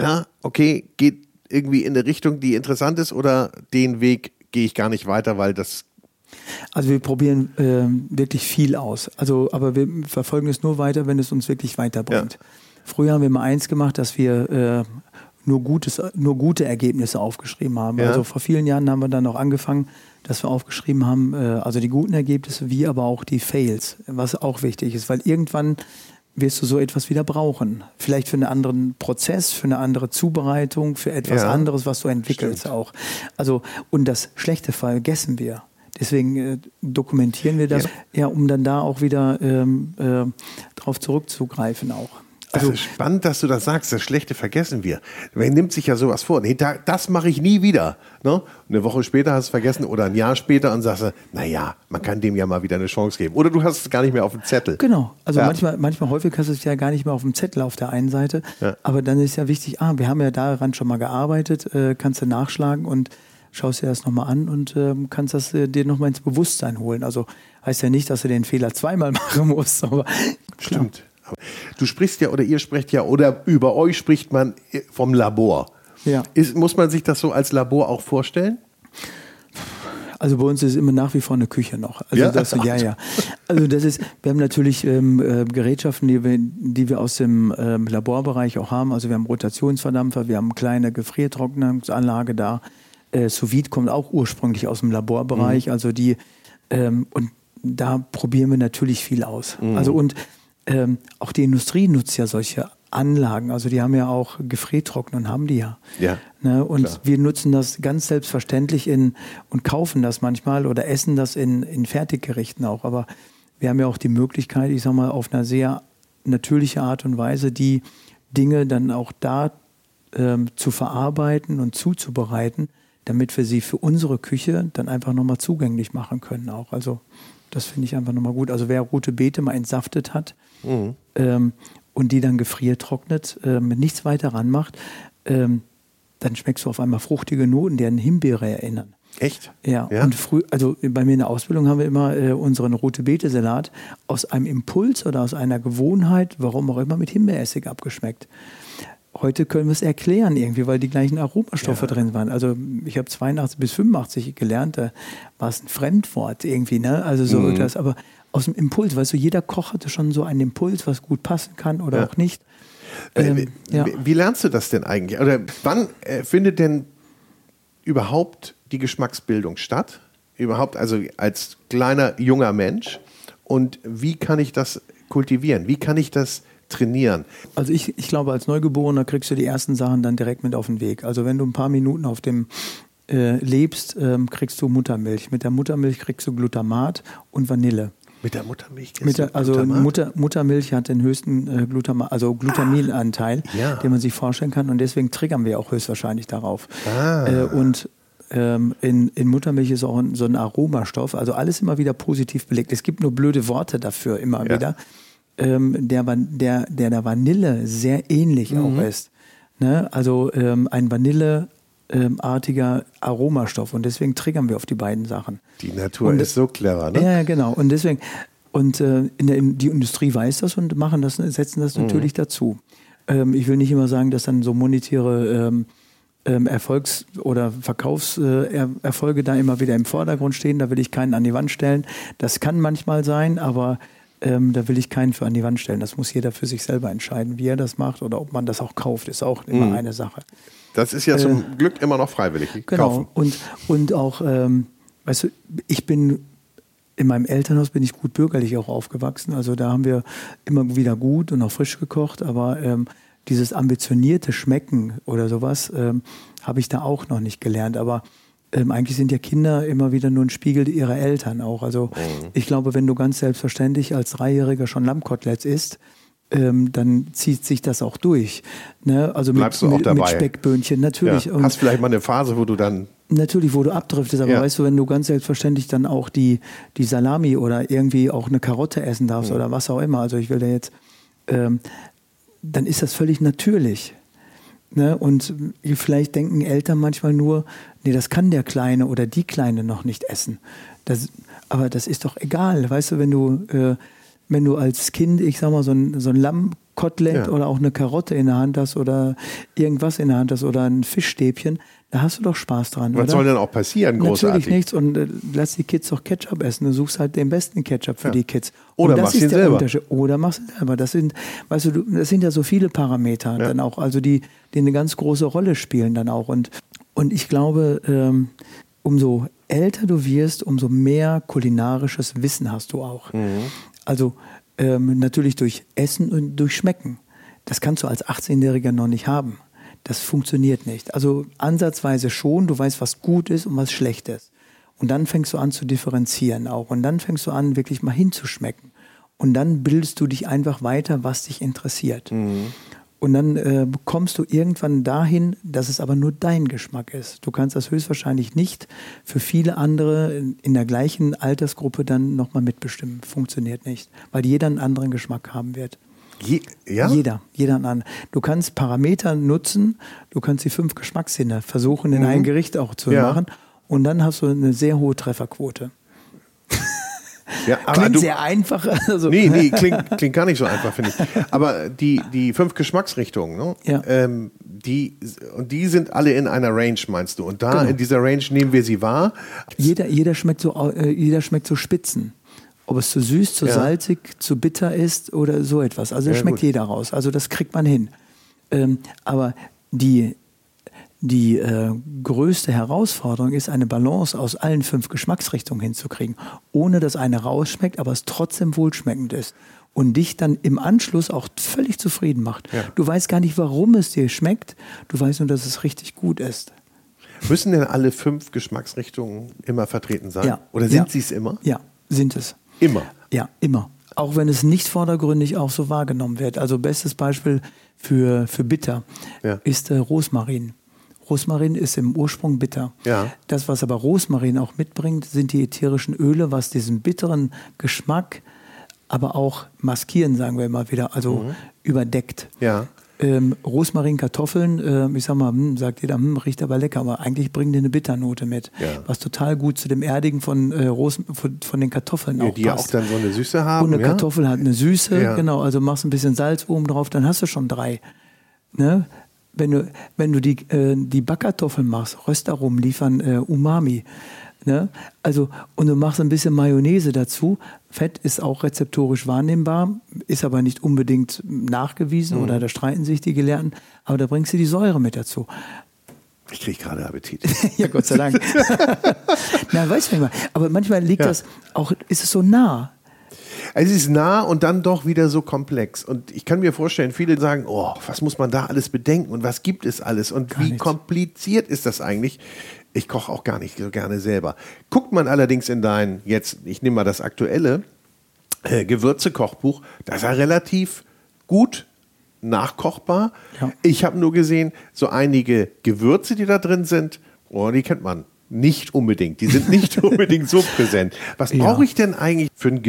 ja, okay, geht irgendwie in eine Richtung, die interessant ist oder den Weg gehe ich gar nicht weiter, weil das also wir probieren äh, wirklich viel aus. Also, aber wir verfolgen es nur weiter, wenn es uns wirklich weiterbringt. Ja. Früher haben wir mal eins gemacht, dass wir äh, nur, Gutes, nur gute Ergebnisse aufgeschrieben haben. Ja. Also vor vielen Jahren haben wir dann auch angefangen, dass wir aufgeschrieben haben, äh, also die guten Ergebnisse, wie aber auch die Fails, was auch wichtig ist, weil irgendwann wirst du so etwas wieder brauchen. Vielleicht für einen anderen Prozess, für eine andere Zubereitung, für etwas ja. anderes, was du entwickelst Stimmt. auch. Also, und das Schlechte vergessen wir. Deswegen äh, dokumentieren wir das, ja. ja. um dann da auch wieder ähm, äh, drauf zurückzugreifen auch. Also das ist spannend, dass du das sagst. Das Schlechte vergessen wir. Man nimmt sich ja sowas vor. Nee, da, das mache ich nie wieder. Ne? Eine Woche später hast du es vergessen oder ein Jahr später und sagst, naja, man kann dem ja mal wieder eine Chance geben. Oder du hast es gar nicht mehr auf dem Zettel. Genau. Also ja. manchmal, manchmal häufig hast du es ja gar nicht mehr auf dem Zettel auf der einen Seite. Ja. Aber dann ist ja wichtig, ah, wir haben ja daran schon mal gearbeitet, äh, kannst du nachschlagen und schaust dir das nochmal an und ähm, kannst das äh, dir nochmal ins Bewusstsein holen. Also heißt ja nicht, dass du den Fehler zweimal (laughs) machen musst, aber stimmt. Du sprichst ja oder ihr sprecht ja oder über euch spricht man äh, vom Labor. Ja. Ist, muss man sich das so als Labor auch vorstellen? Also bei uns ist es immer nach wie vor eine Küche noch. Also ja, das, ja, ja. Also das ist, wir haben natürlich ähm, äh, Gerätschaften, die wir, die wir aus dem ähm, Laborbereich auch haben. Also wir haben Rotationsverdampfer, wir haben eine kleine Gefriertrocknungsanlage da. Äh, Sous Vide kommt auch ursprünglich aus dem Laborbereich, mhm. also die ähm, und da probieren wir natürlich viel aus. Mhm. Also und ähm, auch die Industrie nutzt ja solche Anlagen. Also die haben ja auch Gefriertrocknen, haben die ja. Ja. Ne? Und klar. wir nutzen das ganz selbstverständlich in und kaufen das manchmal oder essen das in, in Fertiggerichten auch. Aber wir haben ja auch die Möglichkeit, ich sag mal, auf einer sehr natürliche Art und Weise die Dinge dann auch da ähm, zu verarbeiten und zuzubereiten, damit wir sie für unsere Küche dann einfach nochmal zugänglich machen können auch. Also das finde ich einfach nochmal gut. Also wer rote Beete mal entsaftet hat mhm. ähm, und die dann gefriertrocknet, ähm, nichts weiter ranmacht, ähm, dann schmeckst du auf einmal fruchtige Noten, die an Himbeere erinnern. Echt? Ja. ja. Und früh, also bei mir in der Ausbildung haben wir immer äh, unseren rote Beete Salat aus einem Impuls oder aus einer Gewohnheit, warum auch immer, mit Himbeeressig abgeschmeckt. Heute können wir es erklären irgendwie, weil die gleichen Aromastoffe ja. drin waren. Also ich habe 82 bis 85 gelernt, da war es ein Fremdwort irgendwie, ne? Also so mhm. das, aber aus dem Impuls, weißt du, jeder Koch hatte schon so einen Impuls, was gut passen kann oder ja. auch nicht. Ähm, ja. wie, wie, lernst du das denn eigentlich? Oder wann äh, findet denn überhaupt die Geschmacksbildung statt? Überhaupt, also als kleiner, junger Mensch. Und wie kann ich das kultivieren? Wie kann ich das trainieren? Also ich, ich glaube, als Neugeborener kriegst du die ersten Sachen dann direkt mit auf den Weg. Also wenn du ein paar Minuten auf dem äh, lebst, ähm, kriegst du Muttermilch. Mit der Muttermilch kriegst du Glutamat und Vanille. Mit der Muttermilch? Mit der, also Mutter, Muttermilch hat den höchsten äh, Glutama, also Glutaminanteil, ah, ja. den man sich vorstellen kann. Und deswegen triggern wir auch höchstwahrscheinlich darauf. Ah. Äh, und ähm, in, in Muttermilch ist auch ein, so ein Aromastoff. Also alles immer wieder positiv belegt. Es gibt nur blöde Worte dafür immer ja. wieder. Ähm, der, der, der der Vanille sehr ähnlich mhm. auch ist. Ne? Also ähm, ein Vanille ähm, artiger Aromastoff und deswegen triggern wir auf die beiden Sachen. Die Natur und, ist so clever, ne? Ja, genau. Und deswegen, und äh, in der, die Industrie weiß das und machen das, setzen das mhm. natürlich dazu. Ähm, ich will nicht immer sagen, dass dann so monetäre ähm, ähm Erfolgs- oder Verkaufserfolge äh, da immer wieder im Vordergrund stehen. Da will ich keinen an die Wand stellen. Das kann manchmal sein, aber ähm, da will ich keinen für an die Wand stellen. Das muss jeder für sich selber entscheiden, wie er das macht oder ob man das auch kauft, ist auch immer mhm. eine Sache. Das ist ja zum äh, Glück immer noch freiwillig. Genau. Kaufen. Und, und auch, ähm, weißt du, ich bin in meinem Elternhaus bin ich gut bürgerlich auch aufgewachsen. Also da haben wir immer wieder gut und auch frisch gekocht, aber ähm, dieses ambitionierte Schmecken oder sowas ähm, habe ich da auch noch nicht gelernt. Aber ähm, eigentlich sind ja Kinder immer wieder nur ein Spiegel ihrer Eltern auch. Also mhm. ich glaube, wenn du ganz selbstverständlich als Dreijähriger schon Lammkoteletts isst, ähm, dann zieht sich das auch durch. Ne? Also Bleibst mit, mit, mit, Speckböhnchen, natürlich. Ja. Hast vielleicht mal eine Phase, wo du dann. Natürlich, wo du abdriftest, aber ja. weißt du, wenn du ganz selbstverständlich dann auch die, die Salami oder irgendwie auch eine Karotte essen darfst mhm. oder was auch immer, also ich will da jetzt, ähm, dann ist das völlig natürlich. Ne? Und vielleicht denken Eltern manchmal nur, nee, das kann der Kleine oder die Kleine noch nicht essen. Das, aber das ist doch egal, weißt du, wenn du. Äh, wenn du als Kind, ich sag mal, so ein, so ein Lammkotelett ja. oder auch eine Karotte in der Hand hast oder irgendwas in der Hand hast oder ein Fischstäbchen, da hast du doch Spaß dran. Was oder? soll denn auch passieren, großartig? Natürlich nichts und äh, lass die Kids doch Ketchup essen. Du suchst halt den besten Ketchup für ja. die Kids. Oder machst ihn selber. Oder machst du selber. Das sind, weißt du, das sind ja so viele Parameter ja. dann auch, also die, die eine ganz große Rolle spielen dann auch. Und, und ich glaube, ähm, umso älter du wirst, umso mehr kulinarisches Wissen hast du auch. Mhm. Also ähm, natürlich durch Essen und durch Schmecken. Das kannst du als 18-Jähriger noch nicht haben. Das funktioniert nicht. Also ansatzweise schon, du weißt, was gut ist und was schlecht ist. Und dann fängst du an zu differenzieren auch. Und dann fängst du an, wirklich mal hinzuschmecken. Und dann bildest du dich einfach weiter, was dich interessiert. Mhm. Und dann äh, kommst du irgendwann dahin, dass es aber nur dein Geschmack ist. Du kannst das höchstwahrscheinlich nicht für viele andere in der gleichen Altersgruppe dann nochmal mitbestimmen. Funktioniert nicht, weil jeder einen anderen Geschmack haben wird. Je, ja? Jeder, jeder einen anderen. Du kannst Parameter nutzen, du kannst die fünf Geschmackssinne versuchen, in mhm. ein Gericht auch zu ja. machen. Und dann hast du eine sehr hohe Trefferquote. Ja, aber klingt du, sehr einfach. (laughs) Also. Nee, nee, klingt, klingt gar nicht so einfach, finde ich. Aber die, die fünf Geschmacksrichtungen, ne? ja. ähm, die, und die sind alle in einer Range, meinst du? Und da genau. in dieser Range nehmen wir sie wahr. Jeder, jeder, schmeckt, so, äh, jeder schmeckt so Spitzen. Ob es zu süß, zu ja. salzig, zu bitter ist oder so etwas. Also ja, schmeckt gut. jeder raus. Also das kriegt man hin. Ähm, aber die, die äh, größte Herausforderung ist, eine Balance aus allen fünf Geschmacksrichtungen hinzukriegen, ohne dass eine rausschmeckt, aber es trotzdem wohlschmeckend ist und dich dann im Anschluss auch völlig zufrieden macht. Ja. Du weißt gar nicht, warum es dir schmeckt, du weißt nur, dass es richtig gut ist. Müssen denn alle fünf Geschmacksrichtungen immer vertreten sein? Ja. Oder sind ja. sie es immer? Ja, sind es. Immer? Ja, immer. Auch wenn es nicht vordergründig auch so wahrgenommen wird. Also bestes Beispiel für, für Bitter ja. ist äh, Rosmarin. Rosmarin ist im Ursprung bitter. Ja. Das, was aber Rosmarin auch mitbringt, sind die ätherischen Öle, was diesen bitteren Geschmack, aber auch maskieren, sagen wir mal wieder, also mhm. überdeckt. Ja. Ähm, Rosmarin, Kartoffeln, äh, ich sag mal, hm, sagt jeder, hm, riecht aber lecker, aber eigentlich bringen die eine Bitternote mit, ja. was total gut zu dem Erdigen von, äh, Ros von, von, den Kartoffeln ja, auch die passt. Die auch dann so eine Süße haben. Und eine ja? Kartoffel hat eine Süße, genau, also machst ein bisschen Salz oben drauf, dann hast du schon drei. Ne? Wenn du, wenn du die, äh, die Backkartoffeln machst, Röstaromen liefern äh, Umami. Ne? Also, und du machst ein bisschen Mayonnaise dazu. Fett ist auch rezeptorisch wahrnehmbar, ist aber nicht unbedingt nachgewiesen mhm. oder da streiten sich die Gelehrten. Aber da bringst du die Säure mit dazu. Ich kriege gerade Appetit. (laughs) ja, Gott sei Dank. (laughs) Na, weißt du mal. Aber manchmal liegt ja. das auch, ist es so nah. Es ist nah und dann doch wieder so komplex. Und ich kann mir vorstellen, viele sagen, oh, was muss man da alles bedenken und was gibt es alles und gar wie nichts. kompliziert ist das eigentlich? Ich koche auch gar nicht so gerne selber. Guckt man allerdings in dein, jetzt, ich nehme mal das aktuelle äh, Gewürze-Kochbuch, da ist er relativ gut nachkochbar. Ja. Ich habe nur gesehen, so einige Gewürze, die da drin sind, oh, die kennt man nicht unbedingt. Die sind nicht (laughs) unbedingt so präsent. Was ja. brauche ich denn eigentlich für einen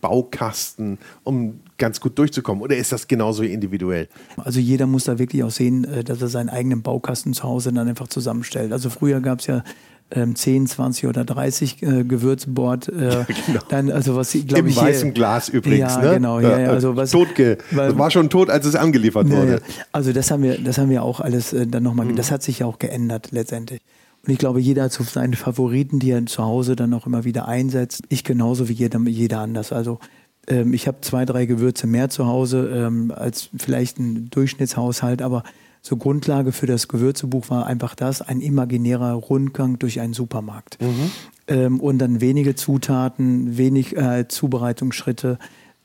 Gewürzbaukasten, um ganz gut durchzukommen? Oder ist das genauso individuell? Also jeder muss da wirklich auch sehen, äh, dass er seinen eigenen Baukasten zu Hause dann einfach zusammenstellt. Also früher gab es ja ähm, 10, 20 oder 30 äh, Gewürzbord. Äh, (laughs) ja, genau. dann, also was Im ich, weißen Glas übrigens. Ja, ne? genau. Ja, ja, also was, Totge weil, war schon tot, als es angeliefert wurde. Also das haben wir, das haben wir auch alles äh, dann nochmal, mhm. das hat sich ja auch geändert letztendlich. Und ich glaube, jeder hat so seine Favoriten, die er zu Hause dann auch immer wieder einsetzt. Ich genauso wie jeder, jeder anders. Also ähm, ich habe zwei, drei Gewürze mehr zu Hause ähm, als vielleicht ein Durchschnittshaushalt, aber so Grundlage für das Gewürzebuch war einfach das, ein imaginärer Rundgang durch einen Supermarkt. Mhm. Ähm, und dann wenige Zutaten, wenig äh, Zubereitungsschritte,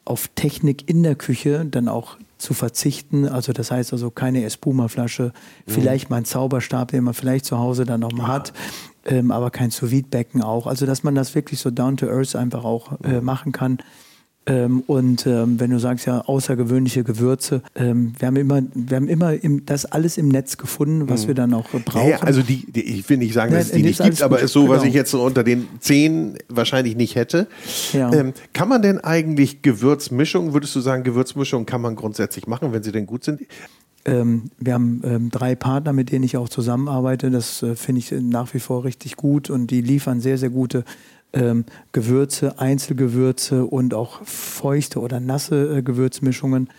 auf Technik in der Küche dann auch zu verzichten. Also das heißt also keine Espuma-Flasche, mhm. vielleicht mal ein Zauberstab, den man vielleicht zu Hause dann noch mal ja. hat, ähm, aber kein sous becken auch. Also dass man das wirklich so down to earth einfach auch äh, mhm. machen kann. Ähm, und ähm, wenn du sagst ja außergewöhnliche Gewürze, ähm, wir haben immer, wir haben immer im, das alles im Netz gefunden, was mhm. wir dann auch brauchen. Ja, also die, die, ich will nicht sagen, dass es die nicht gibt, aber ist so, genau. was ich jetzt so unter den zehn wahrscheinlich nicht hätte. Ja. Ähm, kann man denn eigentlich Gewürzmischungen, würdest du sagen, Gewürzmischungen kann man grundsätzlich machen, wenn sie denn gut sind? Ähm, wir haben ähm, drei Partner, mit denen ich auch zusammenarbeite. Das äh, finde ich nach wie vor richtig gut und die liefern sehr, sehr gute ähm, Gewürze, Einzelgewürze und auch feuchte oder nasse äh, Gewürzmischungen.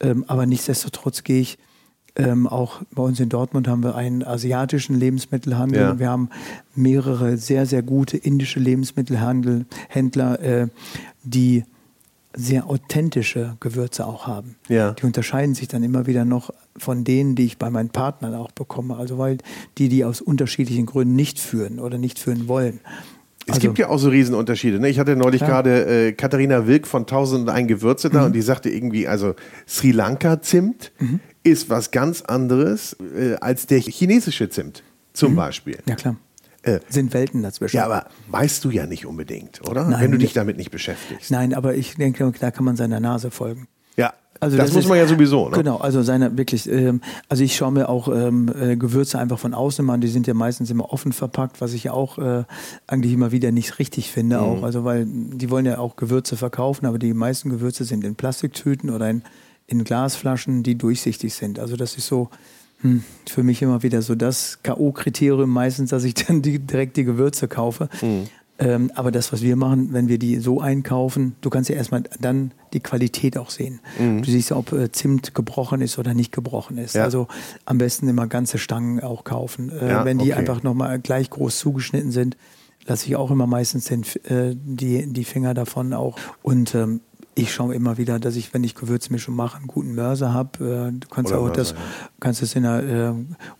Ähm, aber nichtsdestotrotz gehe ich ähm, auch bei uns in Dortmund haben wir einen asiatischen Lebensmittelhandel. Ja. Wir haben mehrere sehr, sehr gute indische Lebensmittelhändler, äh, die sehr authentische Gewürze auch haben. Ja. Die unterscheiden sich dann immer wieder noch von denen, die ich bei meinen Partnern auch bekomme. Also weil die, die aus unterschiedlichen Gründen nicht führen oder nicht führen wollen. Es also, gibt ja auch so Riesenunterschiede. Ne? Ich hatte neulich ja. gerade äh, Katharina Wilk von 1001 Gewürze da mhm. und die sagte irgendwie, also Sri Lanka Zimt mhm. ist was ganz anderes äh, als der chinesische Zimt zum mhm. Beispiel. Ja klar. Äh, Sind Welten dazwischen. Ja, aber weißt du ja nicht unbedingt, oder? Nein, Wenn du dich damit nicht beschäftigst. Nein, aber ich denke, da kann man seiner Nase folgen. Also das, das muss man ja sowieso, ne? Genau, also seine wirklich, ähm, also ich schaue mir auch ähm, äh, Gewürze einfach von außen an, die sind ja meistens immer offen verpackt, was ich ja auch äh, eigentlich immer wieder nicht richtig finde, mhm. auch. Also weil die wollen ja auch Gewürze verkaufen, aber die meisten Gewürze sind in Plastiktüten oder in, in Glasflaschen, die durchsichtig sind. Also das ist so hm, für mich immer wieder so das K.O.-Kriterium meistens, dass ich (laughs) dann die, direkt die Gewürze kaufe. Mhm. Ähm, aber das, was wir machen, wenn wir die so einkaufen, du kannst ja erstmal dann die Qualität auch sehen. Mhm. Du siehst, ob äh, Zimt gebrochen ist oder nicht gebrochen ist. Ja. Also am besten immer ganze Stangen auch kaufen. Äh, ja, wenn die okay. einfach nochmal gleich groß zugeschnitten sind, lasse ich auch immer meistens den, äh, die, die Finger davon auch. Und ähm, ich schaue immer wieder, dass ich, wenn ich Gewürzmischung mache, einen guten Mörser habe. Äh, du kannst oder auch Mörser, das, ja. kannst es in der, äh,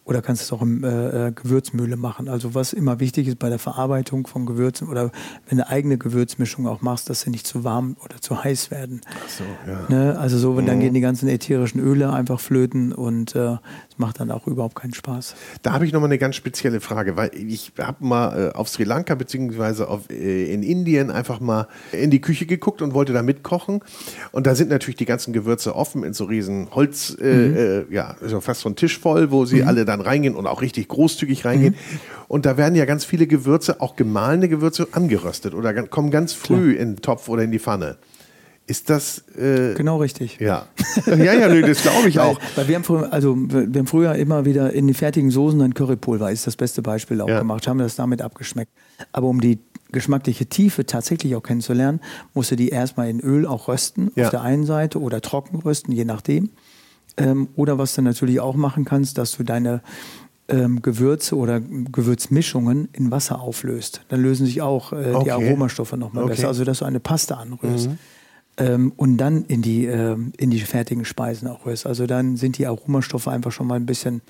oder kannst es auch in äh, Gewürzmühle machen. Also was immer wichtig ist bei der Verarbeitung von Gewürzen oder wenn du eigene Gewürzmischung auch machst, dass sie nicht zu warm oder zu heiß werden. Ach so, ja. Ne? Also so, mhm. dann gehen die ganzen ätherischen Öle einfach flöten und äh, es macht dann auch überhaupt keinen Spaß. Da habe ich nochmal eine ganz spezielle Frage, weil ich habe mal äh, auf Sri Lanka beziehungsweise auf, äh, in Indien einfach mal in die Küche geguckt und wollte da mitkochen. Und da sind natürlich die ganzen Gewürze offen in so riesen Holz, äh, mhm. Äh, ja, also fast so ein Tisch voll, wo sie mhm. alle dann reingehen und auch richtig großzügig reingehen. Mhm. Und da werden ja ganz viele Gewürze, auch gemahlene Gewürze, angeröstet oder kommen ganz früh Klar. in den Topf oder in die Pfanne. Ist das äh, genau richtig? Ja, ja, ja, nee, das glaube ich auch. Weil, weil, wir haben früher, also wir haben früher immer wieder in die fertigen Soßen dann Currypulver ist das beste Beispiel auch ja. gemacht, haben das damit abgeschmeckt. Aber um die geschmackliche Tiefe tatsächlich auch kennenzulernen, musst du die erstmal in Öl auch rösten ja. auf der einen Seite oder trocken rösten, je nachdem. Ähm, oder was du natürlich auch machen kannst, dass du deine ähm, Gewürze oder Gewürzmischungen in Wasser auflöst. Dann lösen sich auch äh, Okay. die Aromastoffe nochmal Okay. besser. Also dass du eine Paste anrührst. Mhm. Ähm, und dann in die, ähm, in die fertigen Speisen auch rührst. Also dann sind die Aromastoffe einfach schon mal ein bisschen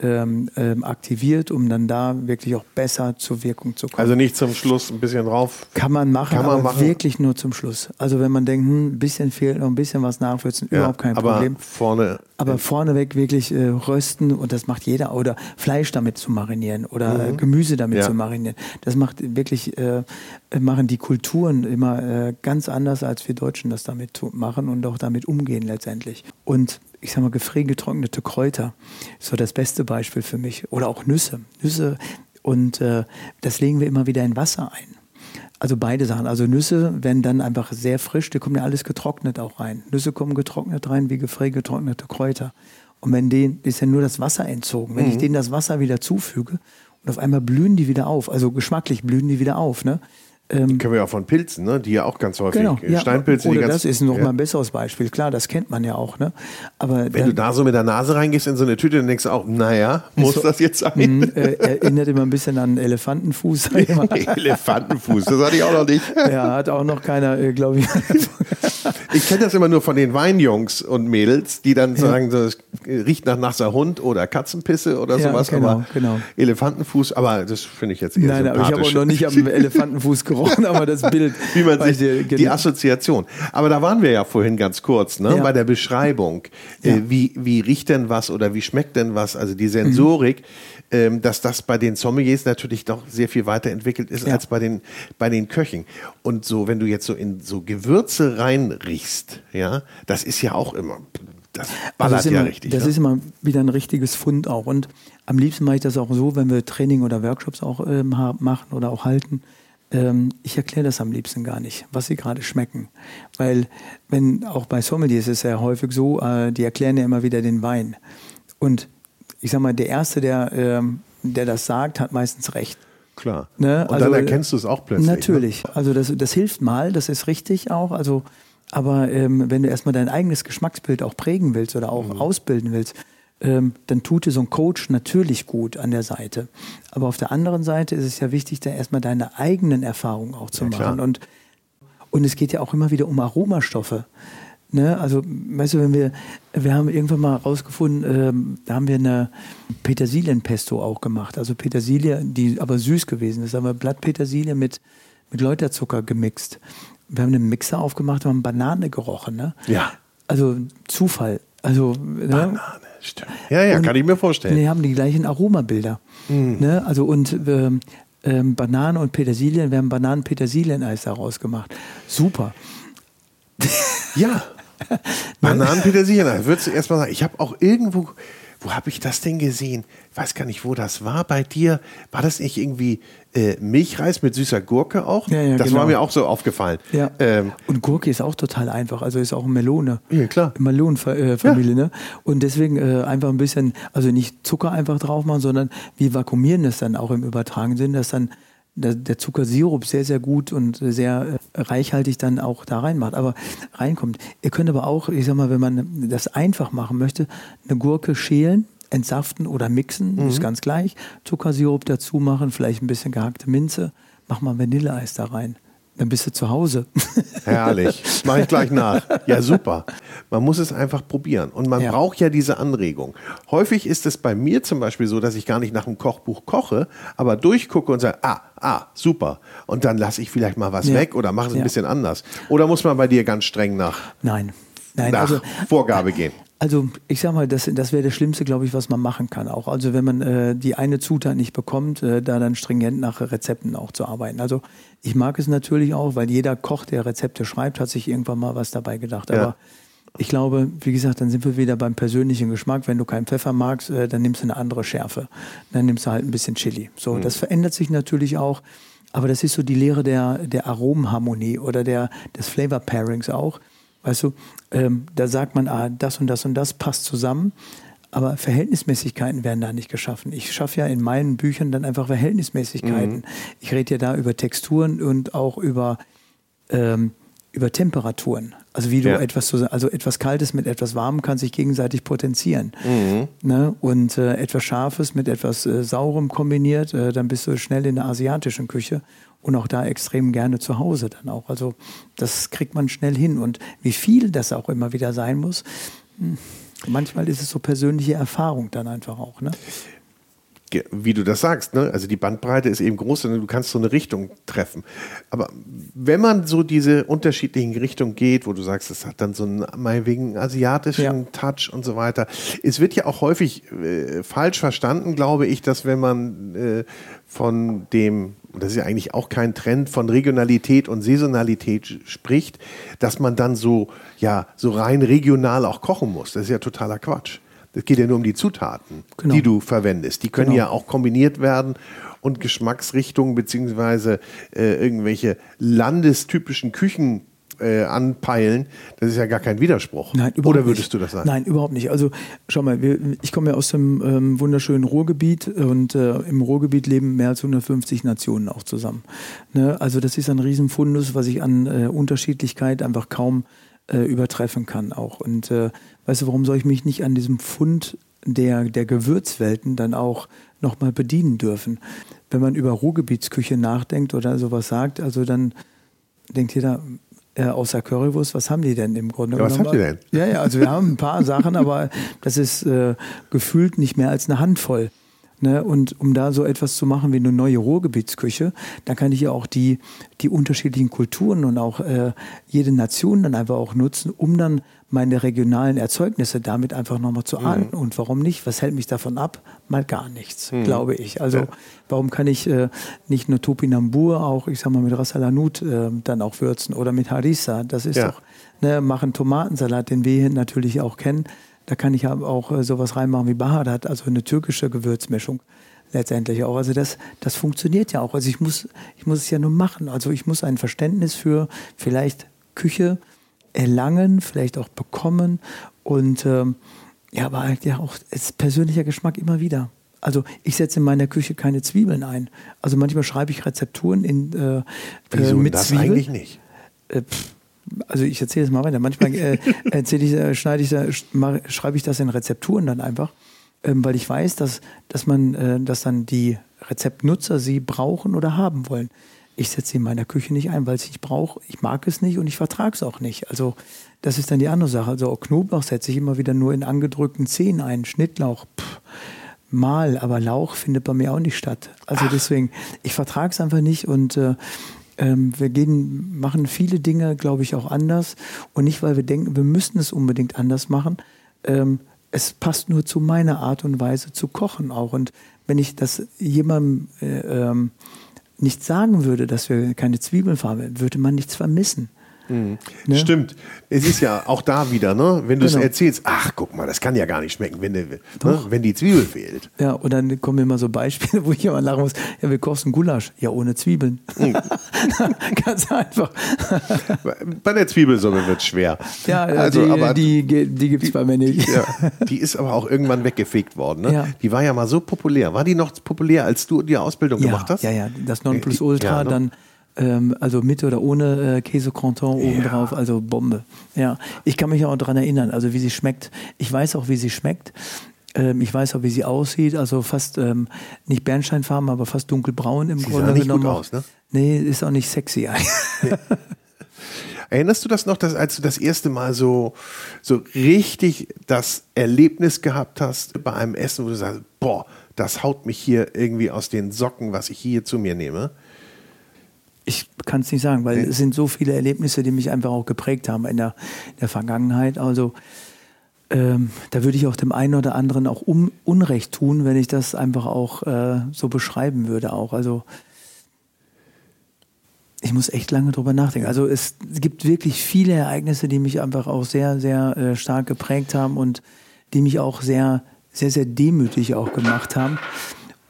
ähm, ähm, aktiviert, um dann da wirklich auch besser zur Wirkung zu kommen. Also nicht zum Schluss ein bisschen drauf. Kann man machen, Kann man aber machen. wirklich nur zum Schluss. Also wenn man denkt, hm, ein bisschen fehlt noch ein bisschen was nachwürzen, überhaupt kein aber Problem. vorne. Aber vorneweg wirklich äh, rösten und das macht jeder. Oder Fleisch damit zu marinieren oder äh, Gemüse damit Mhm. Ja. zu marinieren. Das macht wirklich, äh, machen die Kulturen immer äh, ganz anders, als wir Deutschen das damit machen und auch damit umgehen letztendlich. Und ich sag mal, gefriergetrocknete Kräuter ist so das beste Beispiel für mich. Oder auch Nüsse. Nüsse und äh, das legen wir immer wieder in Wasser ein. Also beide Sachen. Also Nüsse werden dann einfach sehr frisch, die kommen ja alles getrocknet auch rein. Nüsse kommen getrocknet rein wie gefriergetrocknete Kräuter. Und wenn denen ist ja nur das Wasser entzogen. Wenn ich denen das Wasser wieder zufüge und auf einmal blühen die wieder auf, also geschmacklich blühen die wieder auf, ne? Ähm, Kennen wir ja von Pilzen, ne? die ja auch ganz häufig. genau. Ja, Steinpilze, die oder ganz. das ist noch ja. mal ein besseres Beispiel. Klar, das kennt man ja auch, ne? Aber Wenn dann- du da so mit der Nase reingehst in so eine Tüte, dann denkst du auch, naja, muss so- das jetzt sein? Mhm, äh, erinnert immer ein bisschen an Elefantenfuß. (laughs) Elefantenfuß, das hatte ich auch noch nicht. (laughs) ja, hat auch noch keiner, äh, glaube ich. (laughs) Ich kenne das immer nur von den Weinjungs und Mädels, die dann sagen, so, es riecht nach nasser Hund oder Katzenpisse oder Ja, sowas. genau, aber genau. Elefantenfuß, aber das finde ich jetzt eher Nein, aber ich habe auch noch nicht am (laughs) Elefantenfuß gerochen, aber das Bild. (laughs) Wie man sich, ich, die. Assoziation. Aber da waren wir ja vorhin ganz kurz, ne? Ja. bei der Beschreibung. Ja. Äh, wie, wie riecht denn was oder wie schmeckt denn was? Also die Sensorik, ähm, dass das bei den Sommeliers natürlich doch sehr viel weiterentwickelt ist Ja. als bei den, bei den Köchen. Und so, wenn du jetzt so in so Gewürze reinriechst, ja, das ist ja auch immer, das Also ballert ist ja immer, richtig. Das ne? ist immer wieder ein richtiges Fund auch. Und am liebsten mache ich das auch so, wenn wir Training oder Workshops auch ähm, machen oder auch halten. Ähm, ich erkläre das am liebsten gar nicht, was sie gerade schmecken. Weil, wenn auch bei Sommeliers ist es ja häufig so, äh, die erklären ja immer wieder den Wein. Und ich sag mal, der Erste, der, ähm, der das sagt, hat meistens recht. Klar. Ne? Und Also, dann erkennst du es auch plötzlich. Ne? Natürlich. Also das, das hilft mal, das ist richtig auch. Also, aber ähm, wenn du erstmal dein eigenes Geschmacksbild auch prägen willst oder Mhm. auch ausbilden willst, ähm, dann tut dir so ein Coach natürlich gut an der Seite. Aber auf der anderen Seite ist es ja wichtig, da erstmal deine eigenen Erfahrungen auch zu Ja, klar. machen. Und, und es geht ja auch immer wieder um Aromastoffe. Ne? Also, weißt du, wenn wir, wir haben irgendwann mal rausgefunden, ähm, da haben wir eine Petersilienpesto auch gemacht. Also Petersilie, die aber süß gewesen ist. Da haben wir Blattpetersilie mit, mit Läuterzucker gemixt. Wir haben einen Mixer aufgemacht und haben Banane gerochen. Ne? Ja. Also Zufall. Also, ne? Banane, stimmt. Ja, ja, kann ich mir vorstellen. Die haben die gleichen Aromabilder. Mhm. Ne? Also und ähm, ähm, Banane und Petersilien, wir haben Bananen-Petersilien-Eis daraus gemacht. Super. Ja. (laughs) Bananenpetersilien. Würdest du erst mal sagen, ich habe auch irgendwo, wo habe ich das denn gesehen? Ich weiß gar nicht, wo das war bei dir. War das nicht irgendwie äh, Milchreis mit süßer Gurke auch? Ja, ja, das genau. war mir auch so aufgefallen. Ja. Ähm, und Gurke ist auch total einfach. Also ist auch Melone. Ja, klar. Melonenfamilie, ne? Und deswegen äh, einfach ein bisschen, also nicht Zucker einfach drauf machen, sondern wir vakuumieren das dann auch im übertragenen Sinn, dass dann der, der Zuckersirup sehr, sehr gut und sehr äh, reichhaltig dann auch da reinmacht, aber reinkommt. Ihr könnt aber auch, ich sag mal, wenn man das einfach machen möchte, eine Gurke schälen, entsaften oder mixen, ist ganz gleich. Zuckersirup dazu machen, vielleicht ein bisschen gehackte Minze, mach mal Vanilleeis da rein. Dann bist du zu Hause. (laughs) Herrlich. Mache ich gleich nach. Ja, super. Man muss es einfach probieren. Und man Ja. braucht ja diese Anregung. Häufig ist es bei mir zum Beispiel so, dass ich gar nicht nach einem Kochbuch koche, aber durchgucke und sage, ah, ah, super. Und dann lasse ich vielleicht mal was Ja. weg oder mache es ein Ja. bisschen anders. Oder muss man bei dir ganz streng nach, Nein. Nein, nach also Vorgabe gehen? Also ich sag mal, das, das wäre das Schlimmste, glaube ich, was man machen kann. Auch also wenn man äh, die eine Zutat nicht bekommt, äh, da dann stringent nach Rezepten auch zu arbeiten. Also ich mag es natürlich auch, weil jeder Koch, der Rezepte schreibt, hat sich irgendwann mal was dabei gedacht. Ja. Aber ich glaube, wie gesagt, dann sind wir wieder beim persönlichen Geschmack. Wenn du keinen Pfeffer magst, äh, dann nimmst du eine andere Schärfe. Dann nimmst du halt ein bisschen Chili. So, das verändert sich natürlich auch. Aber das ist so die Lehre der, der Aromenharmonie oder der, des Flavor Pairings auch. Weißt du, ähm, da sagt man, ah, das und das und das passt zusammen, aber Verhältnismäßigkeiten werden da nicht geschaffen. Ich schaffe ja in meinen Büchern dann einfach Verhältnismäßigkeiten. Ich rede ja da über Texturen und auch über, ähm, über Temperaturen. Also wie du Ja. etwas, so- also etwas Kaltes mit etwas Warmem kann sich gegenseitig potenzieren. Ne? Und äh, etwas Scharfes mit etwas äh, Saurem kombiniert, äh, dann bist du schnell in der asiatischen Küche und auch da extrem gerne zu Hause dann auch. Also das kriegt man schnell hin. Und wie viel das auch immer wieder sein muss, hm, manchmal ist es so persönliche Erfahrung dann einfach auch. Ne? Wie du das sagst, ne? also die Bandbreite ist eben groß und du kannst so eine Richtung treffen. Aber wenn man so diese unterschiedlichen Richtungen geht, wo du sagst, es hat dann so einen meinetwegen asiatischen Ja. Touch und so weiter, es wird ja auch häufig äh, falsch verstanden, glaube ich, dass wenn man äh, von dem, und das ist ja eigentlich auch kein Trend, von Regionalität und Saisonalität spricht, dass man dann so, ja, so rein regional auch kochen muss. Das ist ja totaler Quatsch. Das geht ja nur um die Zutaten, Genau. die du verwendest. Die können Genau. ja auch kombiniert werden und Geschmacksrichtungen beziehungsweise äh, irgendwelche landestypischen Küchen äh, anpeilen. Das ist ja gar kein Widerspruch. Nein, überhaupt Oder würdest nicht. du das sagen? Nein, überhaupt nicht. Also schau mal, wir, ich komme ja aus dem ähm, wunderschönen Ruhrgebiet und äh, im Ruhrgebiet leben mehr als 150 Nationen auch zusammen. Ne? Also das ist ein Riesenfundus, was ich an äh, Unterschiedlichkeit einfach kaum äh, übertreffen kann auch. Und äh, weißt du, warum soll ich mich nicht an diesem Fund der, der Gewürzwelten dann auch nochmal bedienen dürfen? Wenn man über Ruhrgebietsküche nachdenkt oder sowas sagt, also dann denkt jeder, äh, außer Currywurst, was haben die denn im Grunde Ja, was genommen? habt ihr denn? Ja, ja, also wir haben ein paar Sachen, aber das ist äh, gefühlt nicht mehr als eine Handvoll. Ne? Und um da so etwas zu machen wie eine neue Ruhrgebietsküche, dann kann ich ja auch die, die unterschiedlichen Kulturen und auch äh, jede Nation dann einfach auch nutzen, um dann meine regionalen Erzeugnisse damit einfach nochmal zu ahnen. Und warum nicht? Was hält mich davon ab? Mal gar nichts, glaube ich. Also Ja. warum kann ich äh, nicht nur Topinambur auch, ich sag mal, mit Ras al Hanout äh, dann auch würzen oder mit Harissa? Das ist Ja. doch, ne, machen Tomatensalat, den wir hier natürlich auch kennen. Da kann ich auch äh, sowas reinmachen wie Bahadat, also eine türkische Gewürzmischung letztendlich auch. Also das, das funktioniert ja auch. Also ich muss, ich muss es ja nur machen. Also ich muss ein Verständnis für vielleicht Küche erlangen, vielleicht auch bekommen und ähm, ja, aber halt ja auch ist persönlicher Geschmack immer wieder. Also ich setze in meiner Küche keine Zwiebeln ein. Also manchmal schreibe ich Rezepturen in, äh, Wieso äh, mit das Zwiebeln. eigentlich nicht? Äh, pff, also ich erzähle es mal weiter. Manchmal äh, (laughs) erzähle ich, äh, schneide ich, mach- schreibe ich das in Rezepturen dann einfach, ähm, weil ich weiß, dass, dass man, äh, dass dann die Rezeptnutzer sie brauchen oder haben wollen. Ich setze sie in meiner Küche nicht ein, weil ich es nicht brauche. Ich mag es nicht und ich vertrage es auch nicht. Also das ist dann die andere Sache. Also auch Knoblauch setze ich immer wieder nur in angedrückten Zehen ein. Schnittlauch, pff, mal, aber Lauch findet bei mir auch nicht statt. Also deswegen, ich vertrage es einfach nicht und äh, ähm, wir gehen, machen viele Dinge, glaube ich, auch anders. Und nicht, weil wir denken, wir müssen es unbedingt anders machen. Ähm, es passt nur zu meiner Art und Weise zu kochen auch. Und wenn ich das jemandem äh, ähm, nicht sagen würde, dass wir keine Zwiebeln verwenden, würde man nichts vermissen. Ne? Stimmt. Es ist ja auch da wieder, ne? wenn du es Genau. erzählst, ach guck mal, das kann ja gar nicht schmecken, wenn, ne, wenn die Zwiebel fehlt. Ja, und dann kommen immer so Beispiele, (laughs) wo ich immer lachen muss. Ja, wir kochen Gulasch. Ja, ohne Zwiebeln. (laughs) Ganz einfach. Bei der Zwiebelsuppe wird es schwer. Ja, also, die, aber die, die gibt es bei mir nicht. ja, die ist aber auch irgendwann weggefegt worden. Ne? Ja. Die war ja mal so populär. War die noch populär, als du die Ausbildung ja, gemacht hast? Ja, ja, das Nonplusultra, Ja, ne? dann ähm, also mit oder ohne äh, Käse Canton obendrauf, also Bombe. Ja, ich kann mich auch daran erinnern, also wie sie schmeckt. Ich weiß auch, wie sie schmeckt. Ähm, ich weiß auch, wie sie aussieht, also fast ähm, nicht bernsteinfarben, aber fast dunkelbraun im Sie sah Grunde nicht gut genommen. auch. aus, ne? Nee, ist auch nicht sexy. (laughs) Erinnerst du das noch, dass, als du das erste Mal so, so richtig das Erlebnis gehabt hast bei einem Essen, wo du sagst, boah, das haut mich hier irgendwie aus den Socken, was ich hier zu mir nehme? Ich kann es nicht sagen, weil Nee. es sind so viele Erlebnisse, die mich einfach auch geprägt haben in der, in der Vergangenheit. Also ähm, da würde ich auch dem einen oder anderen auch um, Unrecht tun, wenn ich das einfach auch äh, so beschreiben würde. Auch also ich muss echt lange drüber nachdenken. Also es gibt wirklich viele Ereignisse, die mich einfach auch sehr, sehr äh, stark geprägt haben und die mich auch sehr, sehr, sehr demütig auch gemacht haben.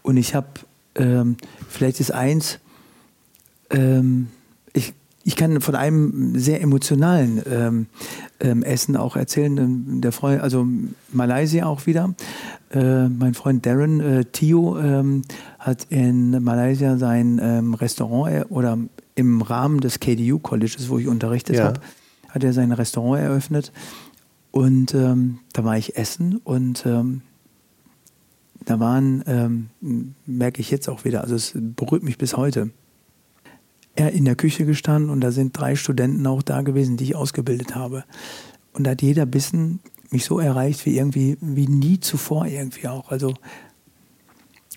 Und ich habe, ähm, vielleicht ist eins, ähm, ich, ich kann von einem sehr emotionalen ähm, ähm, Essen auch erzählen. Ähm, Der Freund, also Malaysia auch wieder. Äh, mein Freund Darren äh, Tio ähm, hat in Malaysia sein ähm, Restaurant er- oder im Rahmen des KDU Colleges, wo ich unterrichtet Ja. habe, hat er sein Restaurant eröffnet. Und ähm, da war ich essen und ähm, da waren, ähm, merke ich jetzt auch wieder, also es berührt mich bis heute. Er in der Küche gestanden und da sind drei Studenten auch da gewesen, die ich ausgebildet habe. Und da hat jeder Bissen mich so erreicht wie irgendwie, wie nie zuvor irgendwie auch. Also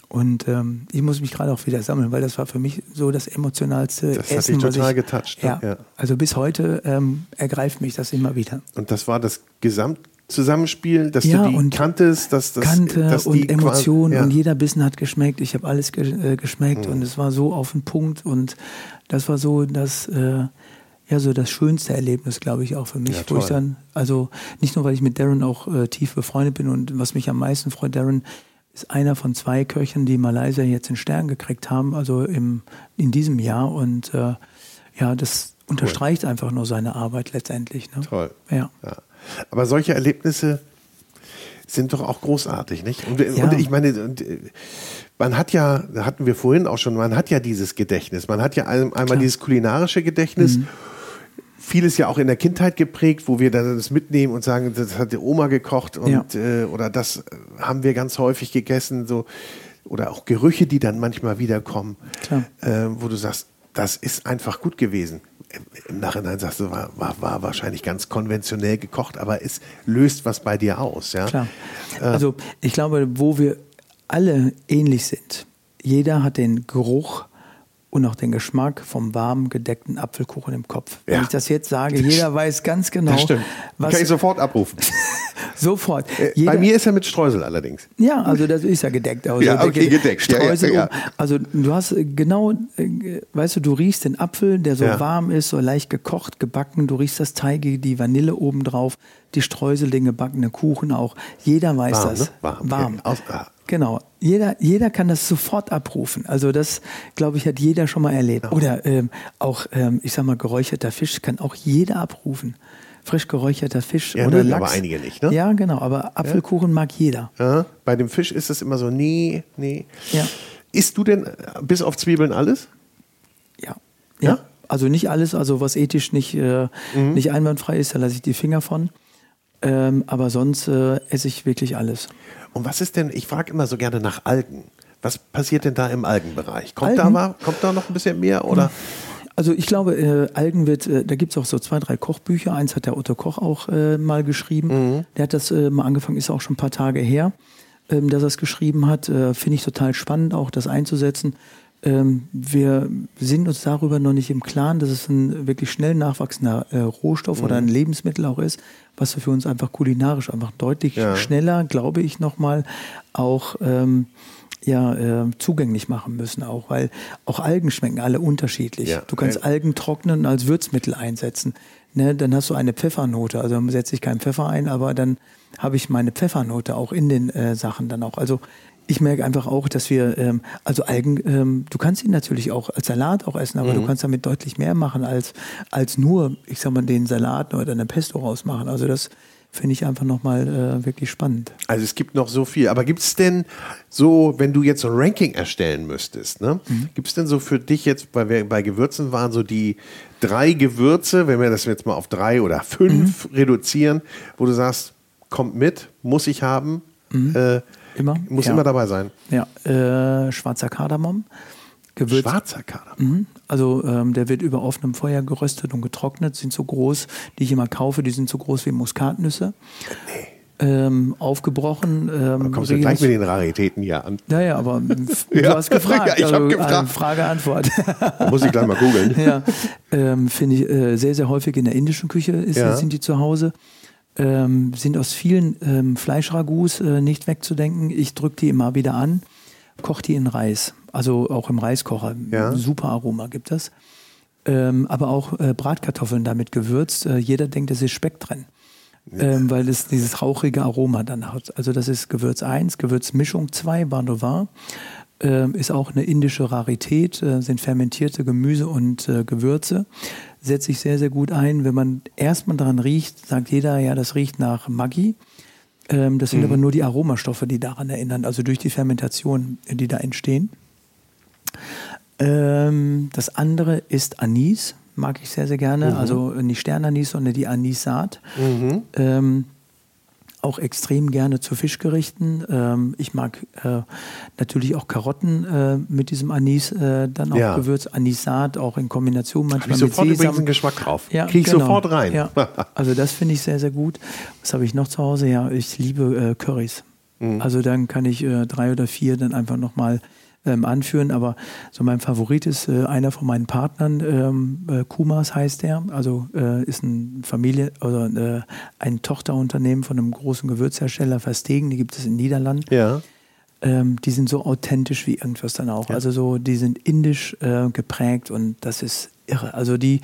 und ähm, ich muss mich gerade auch wieder sammeln, weil das war für mich so das emotionalste Das hat Essen, dich was total ich, getoucht, ne? Ja, Ja. also bis heute ähm, ergreift mich das immer wieder. Und das war das Gesamtzusammenspiel, dass Ja, du die und kanntest, dass das Kannte dass die und Emotionen ja. und jeder Bissen hat geschmeckt. Ich habe alles ge äh, geschmeckt Mhm. und es war so auf den Punkt und das war so das äh, ja so das schönste Erlebnis, glaube ich, auch für mich, Ja, wo ich dann also nicht nur weil ich mit Darren auch äh, tief befreundet bin und was mich am meisten freut, Darren ist einer von zwei Köchen, die in Malaysia jetzt den Stern gekriegt haben, also im, in diesem Jahr und äh, ja, das unterstreicht einfach nur seine Arbeit letztendlich. Ne? Toll. Ja. Ja. Aber solche Erlebnisse sind doch auch großartig, nicht? Und, Ja. und ich meine, und, äh, man hat ja, hatten wir vorhin auch schon, man hat ja dieses Gedächtnis. Man hat ja ein- einmal Klar. dieses kulinarische Gedächtnis. Vieles ja auch in der Kindheit geprägt, wo wir dann das mitnehmen und sagen, das hat die Oma gekocht und äh, oder das haben wir ganz häufig gegessen, so oder auch Gerüche, die dann manchmal wiederkommen, äh, wo du sagst, das ist einfach gut gewesen. Im- Nachhinein sagst du, war, war, war wahrscheinlich ganz konventionell gekocht, aber es löst was bei dir aus. Ja? Klar. Also ich glaube, wo wir alle ähnlich sind, jeder hat den Geruch und auch den Geschmack vom warm gedeckten Apfelkuchen im Kopf. Wenn Ja. ich das jetzt sage, jeder weiß ganz genau, Das stimmt. was Kann ich sofort abrufen. (laughs) sofort. Äh, bei mir ist er mit Streusel allerdings. ja, also das ist ja gedeckt. Also Ja, okay, gedeckt. Ja, ja, Streusel ja. um. Also du hast äh, genau, äh, weißt du, du riechst den Apfel, der so Ja. warm ist, so leicht gekocht, gebacken. Du riechst das Teige, die Vanille obendrauf, die Streusel, den gebackenen Kuchen auch. Jeder weiß Warm, das. ne? Warm. Warm. Ja, aus- ah. Genau. Jeder, jeder kann das sofort abrufen. Also das, glaube ich, hat jeder schon mal erlebt. Oder ähm, auch, ähm, ich sag mal, geräucherter Fisch kann auch jeder abrufen. Frisch geräucherter Fisch Ja, oder mögen Lachs. aber einige nicht, ne? Ja, genau. Aber Apfelkuchen mag jeder. Ja? Bei dem Fisch ist es immer so, nee, nee. Ja. Isst du denn äh, bis auf Zwiebeln alles? Ja. Ja? Ja. Also nicht alles, also was ethisch nicht, äh, Mhm. nicht einwandfrei ist, da lasse ich die Finger von. Ähm, aber sonst äh, esse ich wirklich alles. Und was ist denn, ich frage immer so gerne nach Algen. Was passiert denn da im Algenbereich? Kommt, Algen? Da, mal, kommt da noch ein bisschen mehr? Oder? Also ich glaube, äh, Algen wird, äh, da gibt es auch so zwei, drei Kochbücher. Eins hat der Otto Koch auch äh, mal geschrieben. Mhm. Der hat das äh, mal angefangen, ist auch schon ein paar Tage her, ähm, dass er es geschrieben hat. Äh, Finde ich total spannend, auch das einzusetzen. Ähm, wir sind uns darüber noch nicht im Klaren, dass es ein wirklich schnell nachwachsender äh, Rohstoff oder Mhm. ein Lebensmittel auch ist, was wir für uns einfach kulinarisch einfach deutlich Ja. schneller, glaube ich, nochmal auch ähm, ja, äh, zugänglich machen müssen auch, weil auch Algen schmecken alle unterschiedlich. Ja. Du kannst. Algen trocknen und als Würzmittel einsetzen. Ne, dann hast du eine Pfeffernote. Also setze ich keinen Pfeffer ein, aber dann habe ich meine Pfeffernote auch in den äh, Sachen dann auch. Also ich merke einfach auch, dass wir, ähm, also Algen, ähm, du kannst ihn natürlich auch als Salat auch essen, aber du kannst damit deutlich mehr machen als, als nur, ich sag mal, den Salat oder eine Pesto rausmachen. Also das finde ich einfach nochmal äh, wirklich spannend. Also es gibt noch so viel. Aber gibt es denn so, wenn du jetzt so ein Ranking erstellen müsstest, ne? Mhm. gibt es denn so für dich jetzt, weil wir bei Gewürzen waren, so die drei Gewürze, wenn wir das jetzt mal auf drei oder fünf Mhm. reduzieren, wo du sagst, kommt mit, muss ich haben, äh, Mhm. Immer? muss Ja. immer dabei sein. Ja, äh, schwarzer Kardamom. Gewürz, Schwarzer Kader. Mhm. Also ähm, der wird über offenem Feuer geröstet und getrocknet, sind so groß, die ich immer kaufe, die sind so groß wie Muskatnüsse. Ähm, aufgebrochen. Ähm, Da kommst du gleich mit den Raritäten hier an. ja, ja, aber (laughs) du Ja. hast gefragt. (laughs) Ja, ich hab also, gefragt. äh, Frage-Antwort. Da muss ich gleich mal googeln. (laughs) ja, ähm, finde ich äh, sehr, sehr häufig in der indischen Küche ist, Ja. sind die zu Hause. Ähm, sind aus vielen ähm, Fleischragus äh, nicht wegzudenken. Ich drücke die immer wieder an, koche die in Reis. Also auch im Reiskocher. Ja. Super Aroma gibt es. Ähm, aber auch äh, Bratkartoffeln damit gewürzt. Äh, jeder denkt, es ist Speck drin. Ähm, weil es dieses rauchige Aroma dann hat. Also das ist Gewürz 1, Gewürzmischung 2, Barnova. Ähm, ist auch eine indische Rarität, äh, sind fermentierte Gemüse und äh, Gewürze. Setzt sich sehr, sehr gut ein. Wenn man erstmal daran riecht, sagt jeder, ja, das riecht nach Maggi. Ähm, das sind aber nur die Aromastoffe, die daran erinnern, also durch die Fermentation, die da entstehen. Ähm, das andere ist Anis, mag ich sehr, sehr gerne. Mhm. Also nicht Sternanis, sondern die Anissaat. Mhm. Ähm, auch extrem gerne zu Fischgerichten. Ähm, ich mag äh, natürlich auch Karotten äh, mit diesem Anis äh, dann auch ja. gewürzt. Anisat auch in Kombination manchmal ich mit sofort Sesam. übrigens einen Geschmack drauf. Ja, Kriege ich genau. sofort rein. Ja. (laughs) Also das finde ich sehr, sehr gut. Was habe ich noch zu Hause? Ja, ich liebe äh, Currys. Mhm. Also dann kann ich äh, drei oder vier dann einfach nochmal ähm, anführen, aber so mein Favorit ist äh, einer von meinen Partnern, ähm, äh, Kumas heißt der, also äh, ist ein Familie oder äh, ein Tochterunternehmen von einem großen Gewürzhersteller Verstegen, die gibt es in Niederland. Ja. Ähm, die sind so authentisch wie irgendwas dann auch. Ja. Also so, die sind indisch äh, geprägt und das ist irre. Also die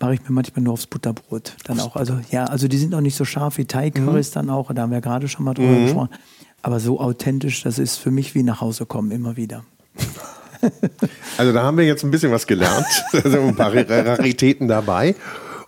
mache ich mir manchmal nur aufs Butterbrot dann auch. Also ja, also die sind auch nicht so scharf wie Thai Currys mhm. dann auch. Da haben wir gerade schon mal drüber mhm. gesprochen. Aber so authentisch, das ist für mich wie nach Hause kommen immer wieder. (laughs) Also da haben wir jetzt ein bisschen was gelernt. (laughs) Da sind ein paar Raritäten dabei.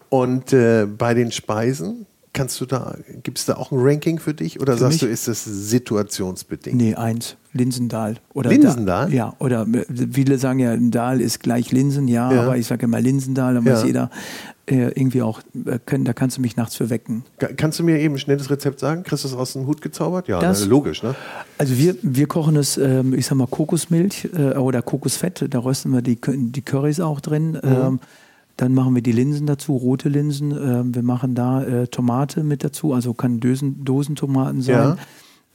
Und äh, bei den Speisen, kannst du da, gibt es da auch ein Ranking für dich oder für sagst mich? du, ist das situationsbedingt? Nee, eins. Linsendahl. Oder Linsendahl? Da, ja, oder viele sagen ja, ein Dahl ist gleich Linsen, ja, ja. aber ich sage immer Linsendahl, dann weiß jeder äh, irgendwie auch, äh, können, da kannst du mich nachts für wecken. Kannst du mir eben ein schnelles Rezept sagen? Kriegst du es aus dem Hut gezaubert? Ja, das, logisch, ne? Also wir, wir kochen es, ähm, ich sag mal, Kokosmilch äh, oder Kokosfett, da rösten wir die, die Currys auch drin. Mhm. Ähm, dann machen wir die Linsen dazu, rote Linsen. Ähm, wir machen da äh, Tomate mit dazu, also kann Dosen, Dosentomaten sein. Ja.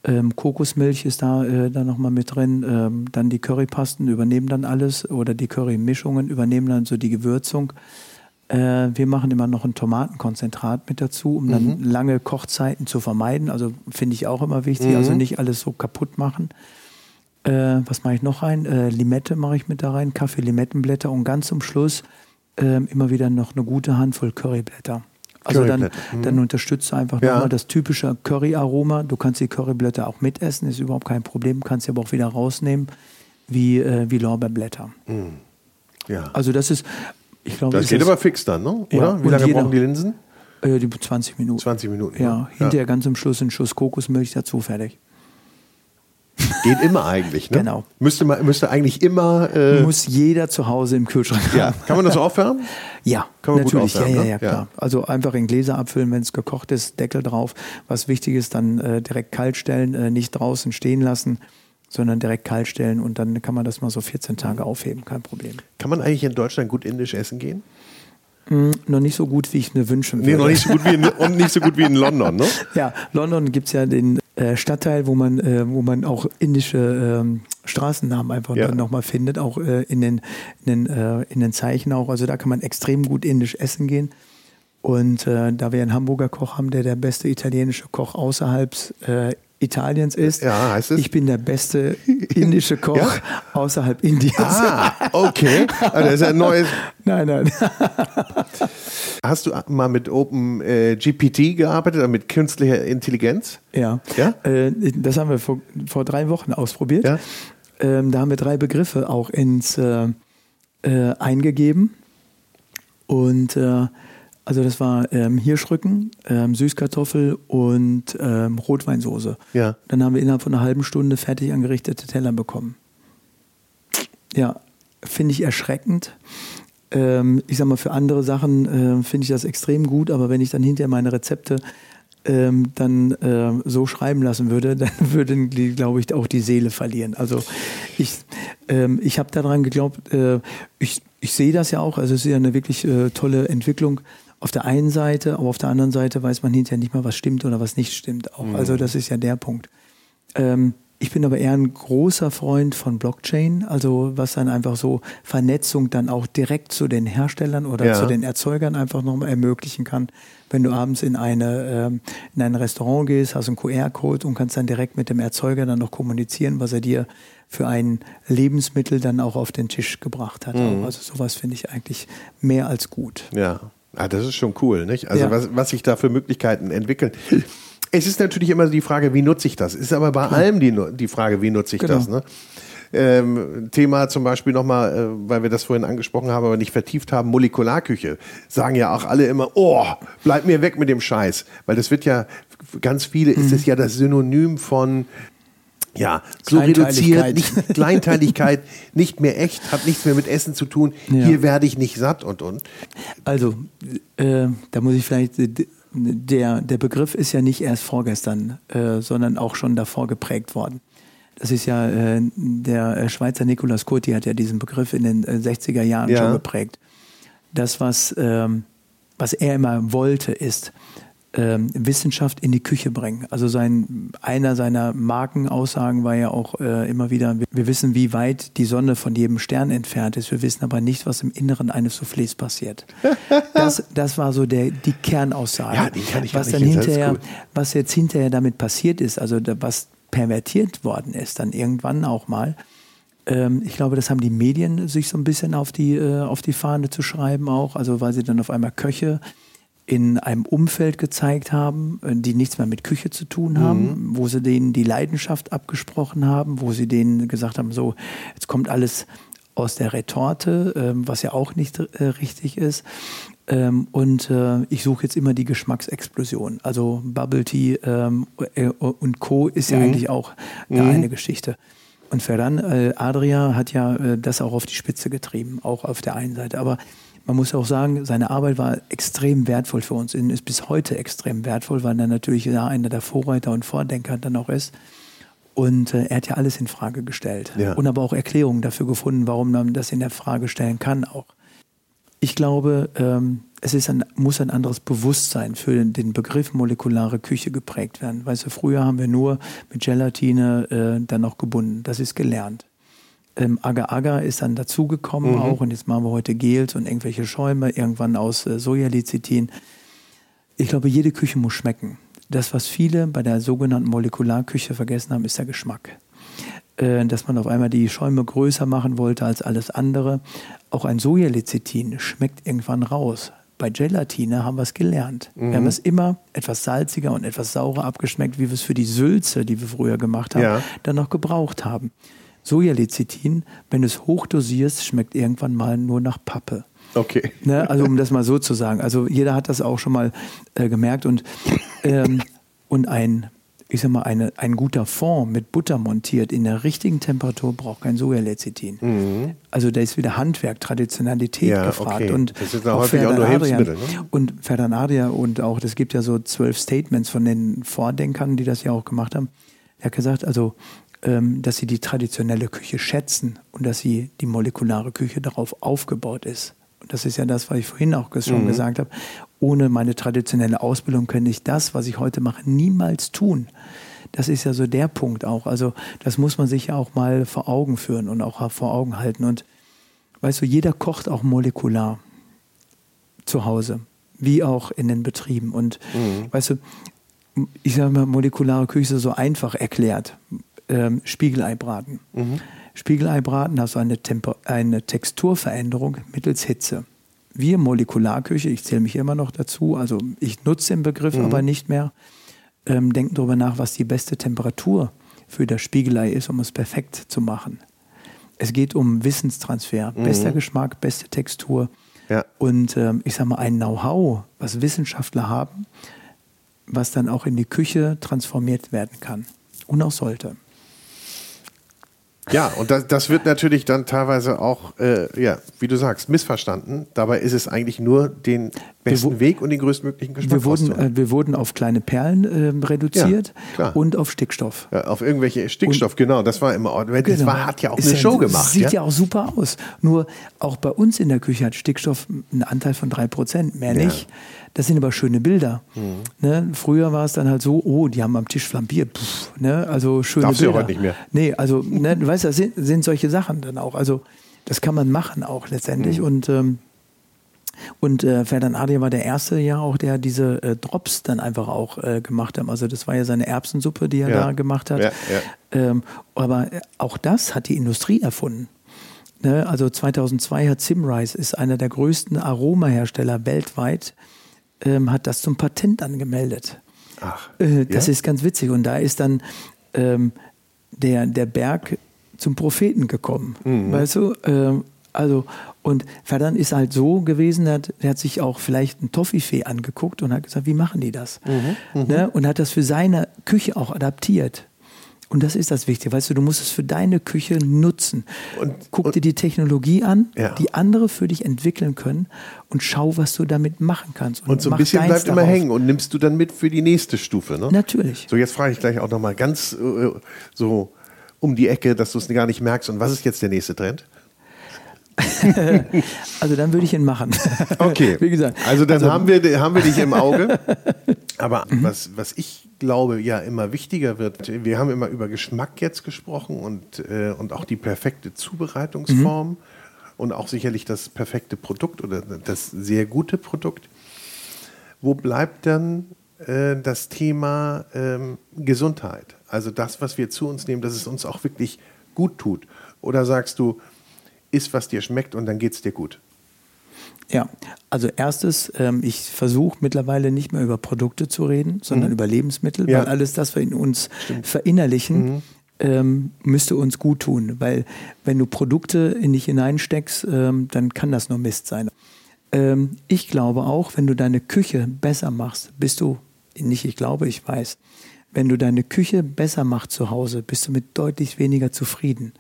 Ähm, Kokosmilch ist da äh, dann nochmal mit drin. Ähm, dann die Currypasten übernehmen dann alles oder die Currymischungen übernehmen dann so die Gewürzung. Äh, wir machen immer noch ein Tomatenkonzentrat mit dazu, um dann mhm. lange Kochzeiten zu vermeiden. Also finde ich auch immer wichtig. Also mhm. Also nicht alles so kaputt machen. Äh, was mache ich noch rein? Äh, Limette mache ich mit da rein, Kaffee-Limettenblätter und ganz zum Schluss ähm, immer wieder noch eine gute Handvoll Curryblätter. Also dann, mhm. dann unterstützt du einfach ja. nochmal das typische Curry-Aroma. Du kannst die Curryblätter auch mitessen, ist überhaupt kein Problem, kannst sie aber auch wieder rausnehmen, wie, äh, wie Lorbeerblätter. Mhm. Ja. Also das ist, ich glaube... Das geht aber fix dann, ne? oder? Ja, wie lange jeder, brauchen die Linsen? Äh, die 20 Minuten. 20 Minuten. Ja, hinterher ganz am Schluss ein Schuss Kokosmilch dazu, fertig. Geht immer eigentlich, ne? Genau. Müsste, man, müsste eigentlich immer. Äh Muss jeder zu Hause im Kühlschrank haben. Ja. Kann man das (laughs) aufwärmen? Ja, Kann man natürlich. Gut aufwärmen, ja, ja, ja, klar. Ja. Also einfach in Gläser abfüllen, wenn es gekocht ist, Deckel drauf. Was wichtig ist, dann äh, direkt kalt stellen, äh, nicht draußen stehen lassen, sondern direkt kalt stellen und dann kann man das mal so 14 Tage aufheben, kein Problem. Kann man eigentlich in Deutschland gut indisch essen gehen? Mm, noch nicht so gut, wie ich mir wünschen würde. Nee, noch nicht so gut wie in, und nicht so gut wie in (laughs) London, ne? Ja, London gibt es ja den äh, Stadtteil, wo man, äh, wo man auch indische ähm, Straßennamen einfach ja. nochmal findet, auch äh, in, den, in, den, äh, in den Zeichen auch. Also da kann man extrem gut indisch essen gehen. Und äh, da wir einen Hamburger Koch haben, der der beste italienische Koch außerhalb äh, Italiens ist. Ja, heißt es? Ich bin der beste (laughs) indische Koch ja? außerhalb Indiens. Ah, okay. Also das ist ein neues. (laughs) nein, nein. (laughs) Hast du mal mit Open äh, GPT gearbeitet, mit künstlicher Intelligenz? Ja. ja? Äh, das haben wir vor, vor drei Wochen ausprobiert. Ja? Ähm, da haben wir drei Begriffe auch ins äh, äh eingegeben. Und äh, also das war ähm, Hirschrücken, ähm, Süßkartoffel und ähm, Rotweinsoße. Ja. Dann haben wir innerhalb von einer halben Stunde fertig angerichtete Teller bekommen. Ja, finde ich erschreckend. Ähm, ich sag mal, für andere Sachen äh, finde ich das extrem gut, aber wenn ich dann hinterher meine Rezepte ähm, dann äh, so schreiben lassen würde, (laughs) dann würden die, glaube ich, auch die Seele verlieren. Also ich, ähm, ich habe daran geglaubt, äh, ich, ich sehe das ja auch, also es ist ja eine wirklich äh, tolle Entwicklung auf der einen Seite, aber auf der anderen Seite weiß man hinterher nicht mal, was stimmt oder was nicht stimmt. Auch. Mhm. Also das ist ja der Punkt. Ähm, ich bin aber eher ein großer Freund von Blockchain, also was dann einfach so Vernetzung dann auch direkt zu den Herstellern oder ja. zu den Erzeugern einfach nochmal ermöglichen kann. Wenn du abends in, eine, ähm, in ein Restaurant gehst, hast einen QR-Code und kannst dann direkt mit dem Erzeuger dann noch kommunizieren, was er dir für ein Lebensmittel dann auch auf den Tisch gebracht hat. Mhm. Also sowas finde ich eigentlich mehr als gut. Ja. Ah, das ist schon cool, nicht? Also ja. was, was sich da für Möglichkeiten entwickeln. Es ist natürlich immer die Frage, wie nutze ich das? Ist aber bei allem die, die Frage, wie nutze ich genau. das? Ne? Ähm, Thema zum Beispiel nochmal, äh, weil wir das vorhin angesprochen haben, aber nicht vertieft haben, Molekularküche. Sagen ja auch alle immer, oh, bleib mir weg mit dem Scheiß. Weil das wird ja, ganz viele mhm. ist es ja das Synonym von Ja, so reduziert, nicht Kleinteiligkeit, (laughs) nicht mehr echt, hat nichts mehr mit Essen zu tun. Ja. Hier werde ich nicht satt und und. Also, äh, da muss ich vielleicht äh, der, der Begriff ist ja nicht erst vorgestern, äh, sondern auch schon davor geprägt worden. Das ist ja, äh, der Schweizer Nicolas Kurti hat ja diesen Begriff in den 60er Jahren ja. schon geprägt. Das, was, ähm, was er immer wollte, ist, ähm, Wissenschaft in die Küche bringen. Also sein, einer seiner Markenaussagen war ja auch äh, immer wieder, wir, wissen, wie weit die Sonne von jedem Stern entfernt ist, wir wissen aber nicht, was im Inneren eines Soufflés passiert. (laughs) Das, das war so der, die Kernaussage. Ja, die kann ich was dann hinterher, was jetzt hinterher damit passiert ist, also was pervertiert worden ist, dann irgendwann auch mal. Ähm, ich glaube, das haben die Medien sich so ein bisschen auf die, äh, auf die Fahne zu schreiben auch, also weil sie dann auf einmal Köche in einem Umfeld gezeigt haben, äh, die nichts mehr mit Küche zu tun haben, mhm. wo sie denen die Leidenschaft abgesprochen haben, wo sie denen gesagt haben, so, jetzt kommt alles aus der Retorte, ähm, was ja auch nicht äh, richtig ist. Ähm, und äh, ich suche jetzt immer die Geschmacksexplosion. Also Bubble Tea ähm, und Co. ist ja mhm. eigentlich auch mhm. eine Geschichte. Und Ferran Adria hat ja das auch auf die Spitze getrieben, auch auf der einen Seite. Aber man muss auch sagen, seine Arbeit war extrem wertvoll für uns, ist bis heute extrem wertvoll, weil er natürlich ja einer der Vorreiter und Vordenker dann auch ist. Und äh, er hat ja alles in Frage gestellt ja. und aber auch Erklärungen dafür gefunden, warum man das in der Frage stellen kann auch. Ich glaube, ähm, es ist ein, muss ein anderes Bewusstsein für den Begriff molekulare Küche geprägt werden. Weißt du, früher haben wir nur mit Gelatine äh, dann noch gebunden. Das ist gelernt. Ähm, Agar-Agar ist dann dazugekommen mhm. auch und jetzt machen wir heute Gels und irgendwelche Schäume, irgendwann aus äh, Sojalecithin. Ich glaube, jede Küche muss schmecken. Das, was viele bei der sogenannten Molekularküche vergessen haben, ist der Geschmack. Äh, dass man auf einmal die Schäume größer machen wollte als alles andere. Auch ein Sojalecithin schmeckt irgendwann raus. Bei Gelatine haben wir es gelernt. Mhm. Wir haben es immer etwas salziger und etwas saurer abgeschmeckt, wie wir es für die Sülze, die wir früher gemacht haben, ja. dann noch gebraucht haben. Sojalecithin, wenn du es hochdosierst, schmeckt irgendwann mal nur nach Pappe. Okay. Ne, also um das mal so zu sagen. Also jeder hat das auch schon mal äh, gemerkt und, ähm, und ein, ich sag mal, eine, ein guter Fond mit Butter montiert in der richtigen Temperatur braucht kein Sojalecithin. Mhm. Also da ist wieder Handwerk, Traditionalität ja, gefragt. Okay. Und das ist auch häufig auch nur Hilfsmittel. Ne? Und Ferdanaria und auch, es gibt ja so zwölf Statements von den Vordenkern, die das ja auch gemacht haben. Er hat gesagt, also dass sie die traditionelle Küche schätzen und dass sie die molekulare Küche darauf aufgebaut ist. Und das ist ja das, was ich vorhin auch schon mhm. gesagt habe. Ohne meine traditionelle Ausbildung könnte ich das, was ich heute mache, niemals tun. Das ist ja so der Punkt auch. Also das muss man sich ja auch mal vor Augen führen und auch vor Augen halten. Und weißt du, jeder kocht auch molekular zu Hause, wie auch in den Betrieben. Und mhm. weißt du, ich sage mal, molekulare Küche so einfach erklärt ähm, Spiegeleibraten. Mhm. Spiegeleibraten hast du eine, eine Texturveränderung mittels Hitze. Wir Molekularküche, ich zähle mich immer noch dazu, also ich nutze den Begriff mhm. aber nicht mehr, ähm, denken darüber nach, was die beste Temperatur für das Spiegelei ist, um es perfekt zu machen. Es geht um Wissenstransfer, mhm. bester Geschmack, beste Textur ja. und ähm, ich sage mal ein Know-how, was Wissenschaftler haben, was dann auch in die Küche transformiert werden kann und auch sollte. Ja, und das, das wird natürlich dann teilweise auch, äh, ja, wie du sagst, missverstanden. Dabei ist es eigentlich nur den besten Weg und den größtmöglichen Geschmack. Wir wurden, äh, wir wurden auf kleine Perlen äh, reduziert ja, und auf Stickstoff. Ja, auf irgendwelche Stickstoff, und, genau. Das war immer, das genau. war, hat ja auch eine ja, Show gemacht. Sieht ja? ja? auch super aus. Nur auch bei uns in der Küche hat Stickstoff einen Anteil von drei Prozent, mehr nicht. Das sind aber schöne Bilder. Mhm. Ne? Früher war es dann halt so, oh, die haben am Tisch flambiert. Pff, ne? Also schöne Darfst Bilder. du heute nicht mehr. Nee, also, ne, du weißt, das sind, sind solche Sachen dann auch. Also das kann man machen auch letztendlich. Mhm. Und ähm, und äh, Ferdinand Adia war der erste ja auch, der diese äh, Drops dann einfach auch äh, gemacht hat. Also das war ja seine Erbsensuppe, die er ja. da gemacht hat. Ja, ja. Ähm, aber auch das hat die Industrie erfunden. Ne? Also 2002 hat Simrise, ist einer der größten Aromahersteller weltweit, ähm, hat das zum Patent angemeldet. Ach, äh, das ist ganz witzig. Und da ist dann ähm, der, der Berg zum Propheten gekommen. Mhm. Weißt du? Ähm, also, und Ferdinand ist halt so gewesen, der hat, der hat sich auch vielleicht ein Toffifee angeguckt und hat gesagt, wie machen die das? Mhm, mhm. ne? Und hat das für seine Küche auch adaptiert. Und das ist das Wichtige. Weißt du, du musst es für deine Küche nutzen. Und- Guck und- dir die Technologie an, Ja. die andere für dich entwickeln können und schau, was du damit machen kannst. Und so ein bisschen bleibt immer daraus. hängen und nimmst du dann mit für die nächste Stufe. Ne? Natürlich. So, jetzt frage ich gleich auch nochmal ganz äh, so um die Ecke, dass du es gar nicht merkst. Und was ist jetzt der nächste Trend? (laughs) Also dann würde ich ihn machen. (laughs) Okay. Wie gesagt. Also dann haben, wir, haben wir dich im Auge. Aber Mhm. was, was ich glaube, ja immer wichtiger wird, wir haben immer über Geschmack jetzt gesprochen und, äh, und auch die perfekte Zubereitungsform Mhm. und auch sicherlich das perfekte Produkt oder das sehr gute Produkt. Wo bleibt dann äh, das Thema ähm, Gesundheit? Also das, was wir zu uns nehmen, dass es uns auch wirklich gut tut. Oder sagst du, isst, was dir schmeckt und dann geht es dir gut? Ja, also erstes, ähm, ich versuche mittlerweile nicht mehr über Produkte zu reden, sondern über Lebensmittel, Mhm. Ja. Mhm. weil alles das wir in uns verinnerlichen, ähm, müsste uns gut tun. Weil wenn du Produkte in dich hineinsteckst, ähm, dann kann das nur Mist sein. Ähm, ich glaube auch, wenn du deine Küche besser machst, bist du, nicht ich glaube, ich weiß, wenn du deine Küche besser machst zu Hause, bist du mit deutlich weniger zufrieden.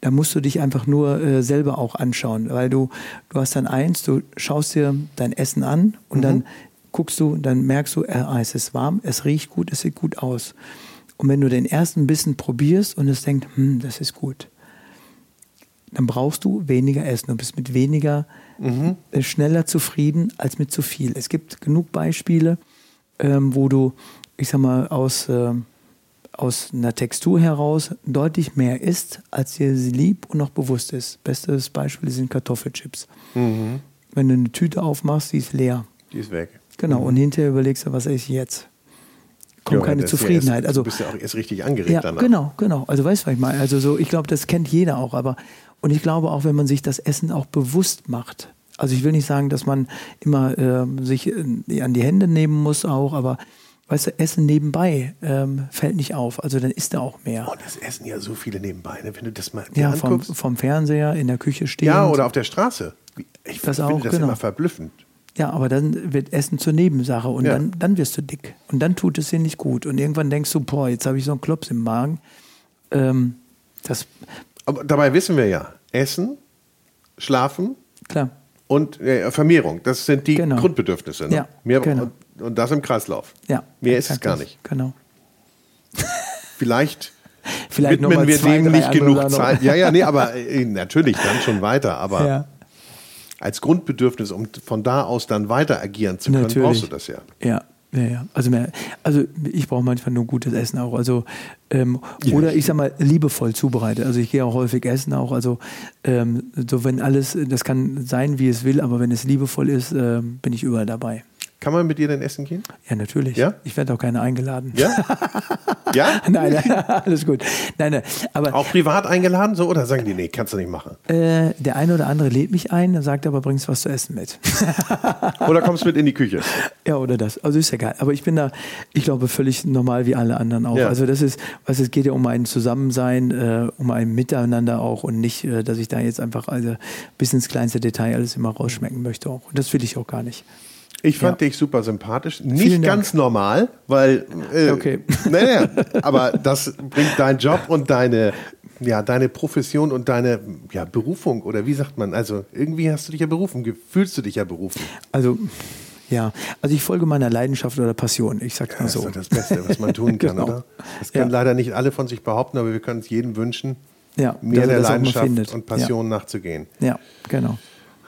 Da musst du dich einfach nur äh, selber auch anschauen, weil du, du hast dann eins, du schaust dir dein Essen an und dann guckst du, dann merkst du, äh, ah, es ist warm, es riecht gut, es sieht gut aus. Und wenn du den ersten Bissen probierst und es denkt, hm, das ist gut, dann brauchst du weniger essen. Du bist mit weniger äh, schneller zufrieden als mit zu viel. Es gibt genug Beispiele, ähm, wo du, ich sag mal, aus, ähm, aus einer Textur heraus deutlich mehr isst, als dir sie lieb und noch bewusst ist. Bestes Beispiel sind Kartoffelchips. Wenn du eine Tüte aufmachst, die ist leer. Die ist weg. Genau, und hinterher überlegst du, was esse ich jetzt? Kommt Ja, keine ist ja Zufriedenheit. Erst, also, du bist ja auch erst richtig angeregt ja, danach. genau, genau. Also weißt du, was ich meine? Also so, ich glaube, das kennt jeder auch, aber und ich glaube auch, wenn man sich das Essen auch bewusst macht. Also ich will nicht sagen, dass man immer ähm, sich äh, an die Hände nehmen muss auch, aber weißt du, Essen nebenbei ähm, fällt nicht auf. Also dann isst er auch mehr. Und es essen ja so viele nebenbei, ne? wenn du das mal ja, vom, vom Fernseher in der Küche stehen. ja, oder auf der Straße. Ich Das finde auch, das genau. immer verblüffend. Ja, aber dann wird Essen zur Nebensache und Ja. dann, dann wirst du dick. Und dann tut es dir nicht gut. Und irgendwann denkst du, boah, jetzt habe ich so einen Klops im Magen. Ähm, das, Aber dabei wissen wir ja, Essen, Schlafen klar. und äh, Vermehrung, das sind die Genau. Grundbedürfnisse. Ne? Ja, Mehr, genau. Und, das im Kreislauf. Ja. Mehr ist es gar nicht. Genau. Vielleicht (laughs) Vielleicht widmen wir zwei, dem nicht genug. Zeit. Ja, ja, nee, aber (laughs) äh, natürlich dann schon weiter. Aber Ja. als Grundbedürfnis, um von da aus dann weiter agieren zu können, Natürlich. brauchst du das ja. Ja, ja, ja. Also, mehr, also ich brauche manchmal nur gutes Essen auch. Also, ähm, oder ich sag mal, liebevoll zubereitet. Also ich gehe auch häufig essen auch. Also ähm, so wenn alles, das kann sein, wie es will, aber wenn es liebevoll ist, ähm, bin ich überall dabei. Kann man mit dir denn essen gehen? Ja, natürlich. Ja? Ich werde auch keine eingeladen. Ja? ja? (laughs) nein, nein, (laughs) alles gut. Nein, nein. Aber Auch privat eingeladen so oder sagen die, nee, kannst du nicht machen? äh, der eine oder andere lädt mich ein, sagt aber, bringst was zu essen mit. (laughs) Oder kommst du mit in die Küche? Ja, oder das. Also ist ja geil. Aber ich bin da, ich glaube, völlig normal wie alle anderen auch. Ja. Also das ist, was es geht ja um ein Zusammensein, äh, um ein Miteinander auch und nicht, äh, dass ich da jetzt einfach also bis ins kleinste Detail alles immer rausschmecken möchte auch. Und das will ich auch gar nicht. Ich fand Ja. dich super sympathisch. Nicht ganz normal, weil. Äh, Okay. (laughs) Naja, aber das bringt dein Job und deine, ja, deine Profession und deine ja, Berufung oder wie sagt man? Also irgendwie hast du dich ja berufen, fühlst du dich ja berufen. Also, ja, also ich folge meiner Leidenschaft oder Passion. Ich sag's mal Das ist so. das Beste, was man tun (laughs) kann, Genau. oder? Das können Ja. leider nicht alle von sich behaupten, aber wir können es jedem wünschen, Ja, mehr er der Leidenschaft und Passion nachzugehen. Ja, genau.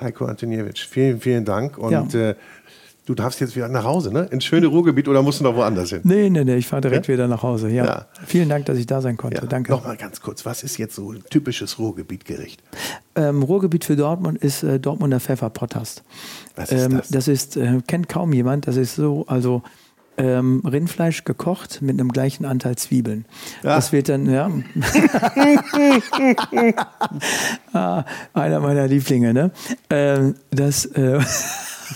Heiko Antoniewicz, vielen, vielen Dank. Und äh, du darfst jetzt wieder nach Hause, ne? Ins schöne Ruhrgebiet oder musst du noch woanders hin? Nee, nee, nee, ich fahre direkt Ja? wieder nach Hause. Ja. Ja. Vielen Dank, dass ich da sein konnte. Ja. Danke. Nochmal ganz kurz, was ist jetzt so ein typisches Ruhrgebietgericht? Ähm, Ruhrgebiet für Dortmund ist äh, Dortmunder Pfefferpottast. Was ist ähm, das? Das ist, äh, kennt kaum jemand. Das ist so, also ähm, Rindfleisch gekocht mit einem gleichen Anteil Zwiebeln. Ja. Das wird dann, ja. (laughs) (laughs) ah, einer meiner Lieblinge, ne? Ähm, das, äh, (laughs)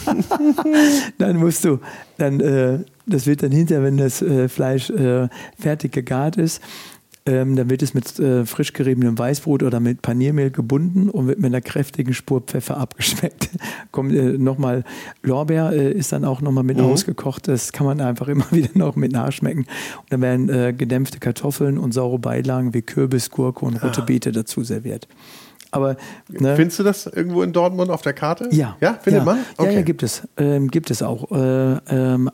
(laughs) dann musst du, dann, äh, das wird dann hinterher, wenn das äh, Fleisch äh, fertig gegart ist, Ähm, dann wird es mit äh, frisch geriebenem Weißbrot oder mit Paniermehl gebunden und wird mit einer kräftigen Spur Pfeffer abgeschmeckt. (laughs) Kommt äh, nochmal Lorbeer äh, ist dann auch nochmal mit mhm. ausgekocht. Das kann man einfach immer (laughs) wieder noch mit nachschmecken. Und dann werden gedämpfte Kartoffeln und saure Beilagen wie Kürbis, Gurke und rote ah. Beete dazu serviert. Aber ne, findest du das irgendwo in Dortmund auf der Karte? Ja. Ja, findet ja. man? Okay. Ja, ja, gibt es. Ähm, gibt es auch. Äh, ähm,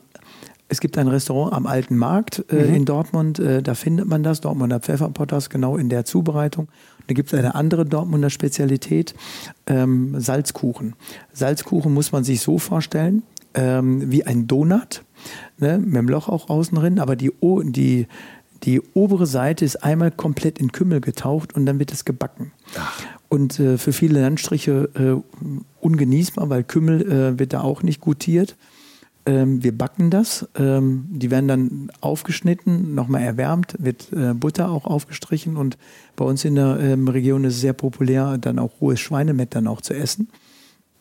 es gibt ein Restaurant am Alten Markt äh, mhm. in Dortmund, äh, da findet man das, Dortmunder Pfefferpotters, genau in der Zubereitung. Da gibt es eine andere Dortmunder Spezialität, ähm, Salzkuchen. Salzkuchen muss man sich so vorstellen, ähm, wie ein Donut, ne, mit dem Loch auch außen drin, aber die, die, die obere Seite ist einmal komplett in Kümmel getaucht und dann wird es gebacken. Ach. Und äh, für viele Landstriche äh, ungenießbar, weil Kümmel äh, wird da auch nicht gutiert. Ähm, wir backen das. Ähm, die werden dann aufgeschnitten, nochmal erwärmt, wird äh, Butter auch aufgestrichen und bei uns in der ähm, Region ist es sehr populär, dann auch rohes Schweinemett dann auch zu essen.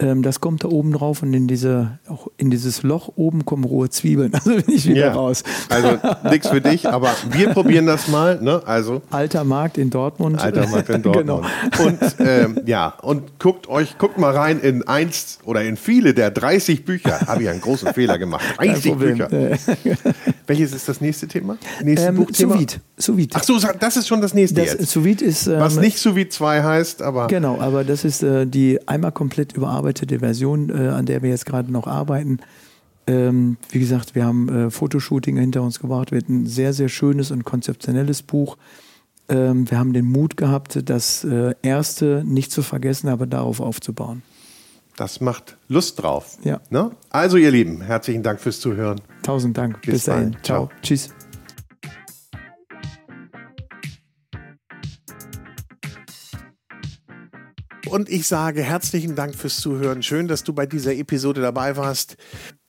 Ähm, das kommt da oben drauf und in, diese, auch in dieses Loch oben kommen rohe Zwiebeln. (laughs) Also bin ich wieder ja, raus. Also nichts für dich, aber wir (laughs) probieren das mal. Ne? Also, Alter Markt in Dortmund. Alter Markt in (laughs) Dortmund. genau. Und ähm, ja, und guckt euch, guckt mal rein in eins oder in viele der 30 Bücher. Habe ich einen großen Fehler gemacht. 30 Bücher. Welches ist das nächste Thema? Nächstes ähm, Buchthema? Sous Ach so, das ist schon das nächste das, jetzt. Sous ist... Ähm, Was nicht Sous 2 heißt, aber... Genau, aber das ist äh, die einmal komplett überarbeitet überarbeitete Version, äh, an der wir jetzt gerade noch arbeiten. Ähm, wie gesagt, wir haben äh, Fotoshooting hinter uns gebracht, wird ein sehr, sehr schönes und konzeptionelles Buch. Ähm, wir haben den Mut gehabt, das äh, erste nicht zu vergessen, aber darauf aufzubauen. Das macht Lust drauf. Ja. Ne? Also, ihr Lieben, herzlichen Dank fürs Zuhören. Tausend Dank. Bis, Bis dahin. Ciao. Ciao. Tschüss. Und ich sage herzlichen Dank fürs Zuhören. Schön, dass du bei dieser Episode dabei warst.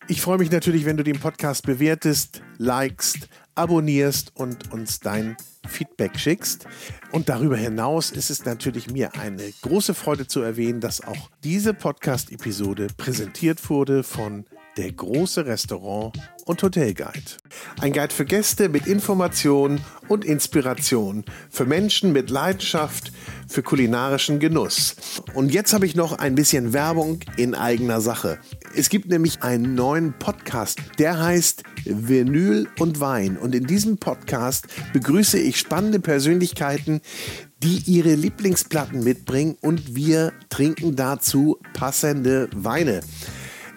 Ich freue mich natürlich, wenn du den Podcast bewertest, likest, abonnierst und uns dein Feedback schickst. Und darüber hinaus ist es natürlich mir eine große Freude zu erwähnen, dass auch diese Podcast-Episode präsentiert wurde von der große Restaurant und Hotelguide. Ein Guide für Gäste mit Information und Inspiration, für Menschen mit Leidenschaft, für kulinarischen Genuss. Und jetzt habe ich noch ein bisschen Werbung in eigener Sache. Es gibt nämlich einen neuen Podcast, der heißt Vinyl und Wein. Und in diesem Podcast begrüße ich spannende Persönlichkeiten, die ihre Lieblingsplatten mitbringen und wir trinken dazu passende Weine.